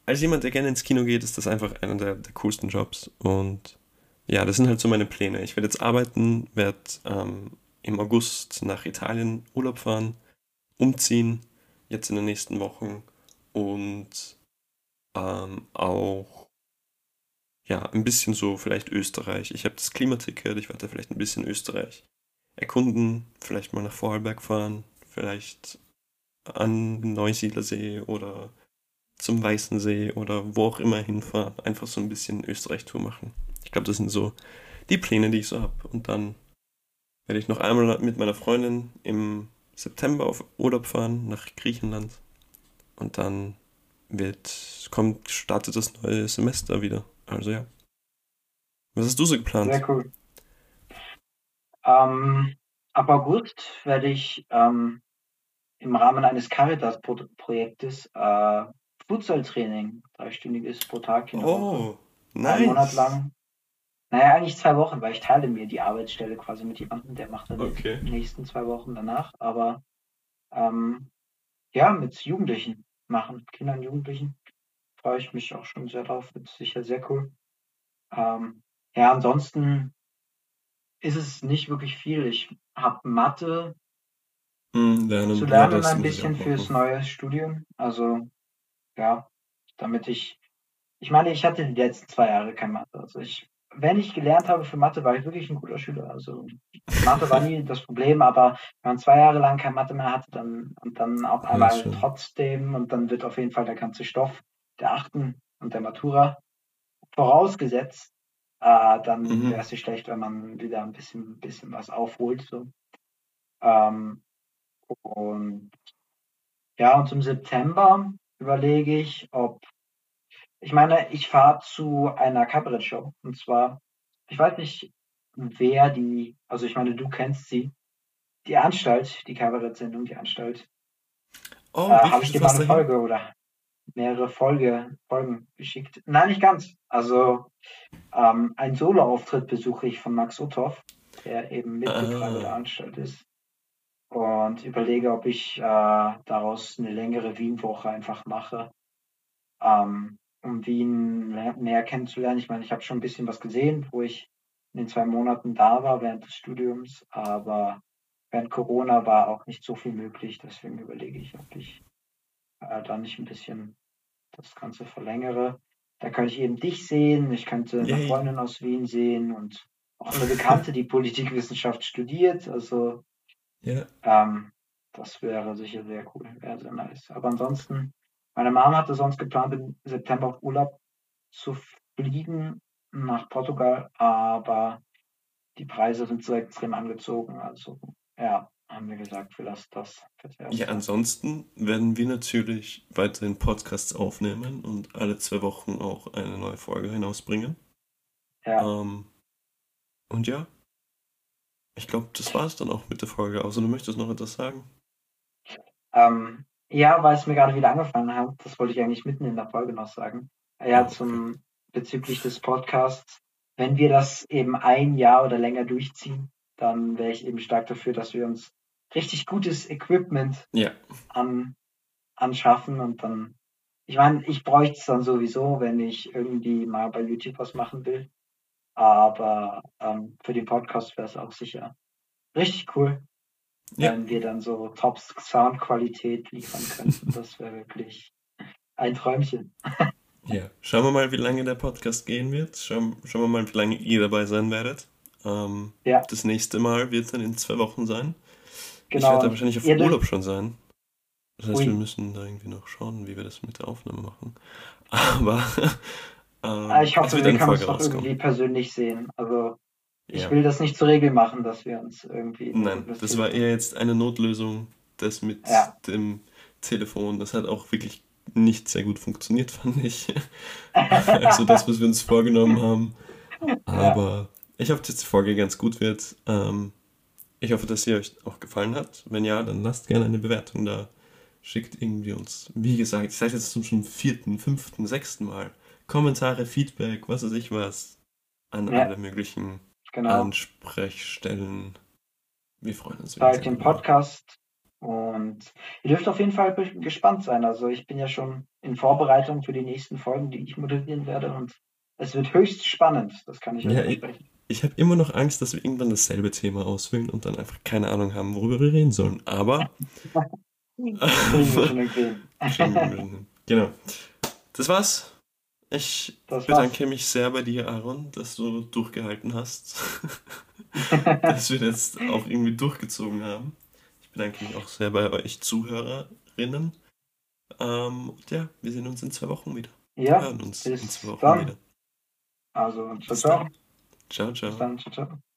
als jemand, der gerne ins Kino geht, ist das einfach einer der, der coolsten Jobs. Und ja, das sind halt so meine Pläne. Ich werde jetzt arbeiten, werde ähm, im August nach Italien Urlaub fahren, umziehen, jetzt in den nächsten Wochen und ähm, auch ja, ein bisschen so vielleicht Österreich. Ich habe das Klimaticket, ich werde vielleicht ein bisschen Österreich erkunden, vielleicht mal nach Vorarlberg fahren, vielleicht an den Neusiedlersee oder zum Weißen See oder wo auch immer hinfahren. Einfach so ein bisschen Österreich-Tour machen. Ich glaube, das sind so die Pläne, die ich so habe. Und dann werde ich noch einmal mit meiner Freundin im September auf Urlaub fahren nach Griechenland. Und dann wird, kommt, startet das neue Semester wieder. Also ja. Was hast du so geplant?
sehr cool. Ähm, ab August werde ich ähm, im Rahmen eines Caritas-Projektes äh, Futsal-Training, dreistündiges pro Tag Woche,
Oh,
einen Monat
nice.
lang. Naja, eigentlich zwei Wochen, weil ich teile mir die Arbeitsstelle quasi mit jemandem, der macht dann
Okay.
die nächsten zwei Wochen danach. Aber ähm, ja, mit Jugendlichen machen, Kindern, Jugendlichen, freue ich mich auch schon sehr drauf. Wird sicher sehr cool. Ähm, ja, ansonsten ist es nicht wirklich viel. Ich habe Mathe
Hm, lernen.
zu
Ja,
lernen
das
ein bisschen
auch
fürs neue Studium. Also ja, damit ich, ich meine, ich hatte die letzten zwei Jahre kein Mathe. Also ich, wenn ich gelernt habe für Mathe, war ich wirklich ein guter Schüler. Also Mathe war nie das Problem, aber wenn man zwei Jahre lang kein Mathe mehr hatte, dann und dann auf
Ja,
einmal
schon.
trotzdem und dann wird auf jeden Fall der ganze Stoff der achten und der Matura vorausgesetzt, äh, dann
Mhm.
wäre es nicht schlecht, wenn man wieder ein bisschen, bisschen was aufholt. So. Ähm, und ja, und zum September überlege ich, ob, ich meine, ich fahre zu einer Kabarett-Show. Und zwar, ich weiß nicht, wer die, also ich meine, du kennst sie, die Anstalt, die Kabarett-Sendung, die Anstalt.
Oh,
äh, habe ich dir mal eine? Folge oder mehrere Folge, Folgen geschickt. Nein, nicht ganz. Also ähm, einen Solo-Auftritt besuche ich von Max Uthoff, der eben Mitbetreiber
Ah.
der Anstalt ist. Und überlege, ob ich äh, daraus eine längere Wien-Woche einfach mache, ähm, um Wien mehr, mehr kennenzulernen. Ich meine, ich habe schon ein bisschen was gesehen, wo ich in den zwei Monaten da war während des Studiums, aber während Corona war auch nicht so viel möglich. Deswegen überlege ich, ob ich äh, da nicht ein bisschen das Ganze verlängere. Da könnte ich eben dich sehen, ich könnte eine. Freundin aus Wien sehen und auch eine Bekannte, die Politikwissenschaft studiert. Also
Ja.
ähm, das wäre sicher sehr cool, wäre sehr nice. Aber ansonsten, meine Mama hatte sonst geplant, im September auf Urlaub zu fliegen nach Portugal, aber die Preise sind so extrem angezogen. Also ja, haben wir gesagt, wir lassen das
Ja, ansonsten werden wir natürlich weiterhin Podcasts aufnehmen und alle zwei Wochen auch eine neue Folge hinausbringen.
Ja,
Ähm, und ja, ich glaube, das war es dann auch mit der Folge. Außer du möchtest noch etwas sagen.
ähm, Ja, weil es mir gerade wieder angefangen hat, das wollte ich eigentlich mitten in der Folge noch sagen. Ja,
okay.
zum bezüglich des Podcasts. Wenn wir das eben ein Jahr oder länger durchziehen, dann wäre ich eben stark dafür, dass wir uns richtig gutes Equipment
Ja,
an, anschaffen und dann, ich meine, ich bräuchte es dann sowieso, wenn ich irgendwie mal bei YouTube was machen will. Aber ähm, für den Podcast wäre es auch sicher richtig cool,
Ja.
wenn wir dann so Top-Soundqualität liefern könnten. Das wäre wirklich ein Träumchen.
ja. Schauen wir mal, wie lange der Podcast gehen wird. Schauen, schauen wir mal, wie lange ihr dabei sein werdet. Ähm,
Ja.
Das nächste Mal wird dann in zwei Wochen sein. Ich
Genau.
werde da wahrscheinlich auf
Ihr dürft-
Urlaub schon sein. Das heißt,
Ui.
wir müssen da irgendwie noch schauen, wie wir das mit der Aufnahme machen. Aber ähm,
Ah, ich hoffe,
wird
wir können uns doch irgendwie persönlich sehen. Also ich
Ja.
will das nicht zur Regel machen, dass wir uns irgendwie.
Nein, das war eher jetzt eine Notlösung, das mit
Ja.
dem Telefon. Das hat auch wirklich nicht sehr gut funktioniert, fand ich. also das, was wir uns vorgenommen haben. Aber ich hoffe, dass die Folge ganz gut wird. Ähm, ich hoffe, dass sie euch auch gefallen hat. Wenn ja, dann lasst gerne eine Bewertung da. Schickt irgendwie uns, wie gesagt, ich sage jetzt zum schon vierten, fünften, sechsten Mal, Kommentare, Feedback, was weiß ich was, an
Ja.
alle möglichen
Genau.
Ansprechstellen. Wir freuen uns.
teilt
sehr
den. Podcast und ihr dürft auf jeden Fall gespannt sein. Also ich bin ja schon in Vorbereitung für die nächsten Folgen, die ich moderieren werde und es wird höchst spannend, das kann ich euch
Ja, ich-
versprechen.
Ich habe immer noch Angst, dass wir irgendwann dasselbe Thema auswählen und dann einfach keine Ahnung haben, worüber wir reden sollen. Aber genau. Das war's. Ich
Das war's.
bedanke mich sehr bei dir, Aaron, dass du durchgehalten hast. dass wir das auch irgendwie durchgezogen haben. Ich bedanke mich auch sehr bei euch Zuhörerinnen. Ähm, und ja, wir sehen uns in zwei Wochen wieder. Wir
Ja,
hören uns in zwei Wochen
dann.
wieder.
also ciao, ciao.
Ciao, ciao.
Bis dann, ciao, ciao.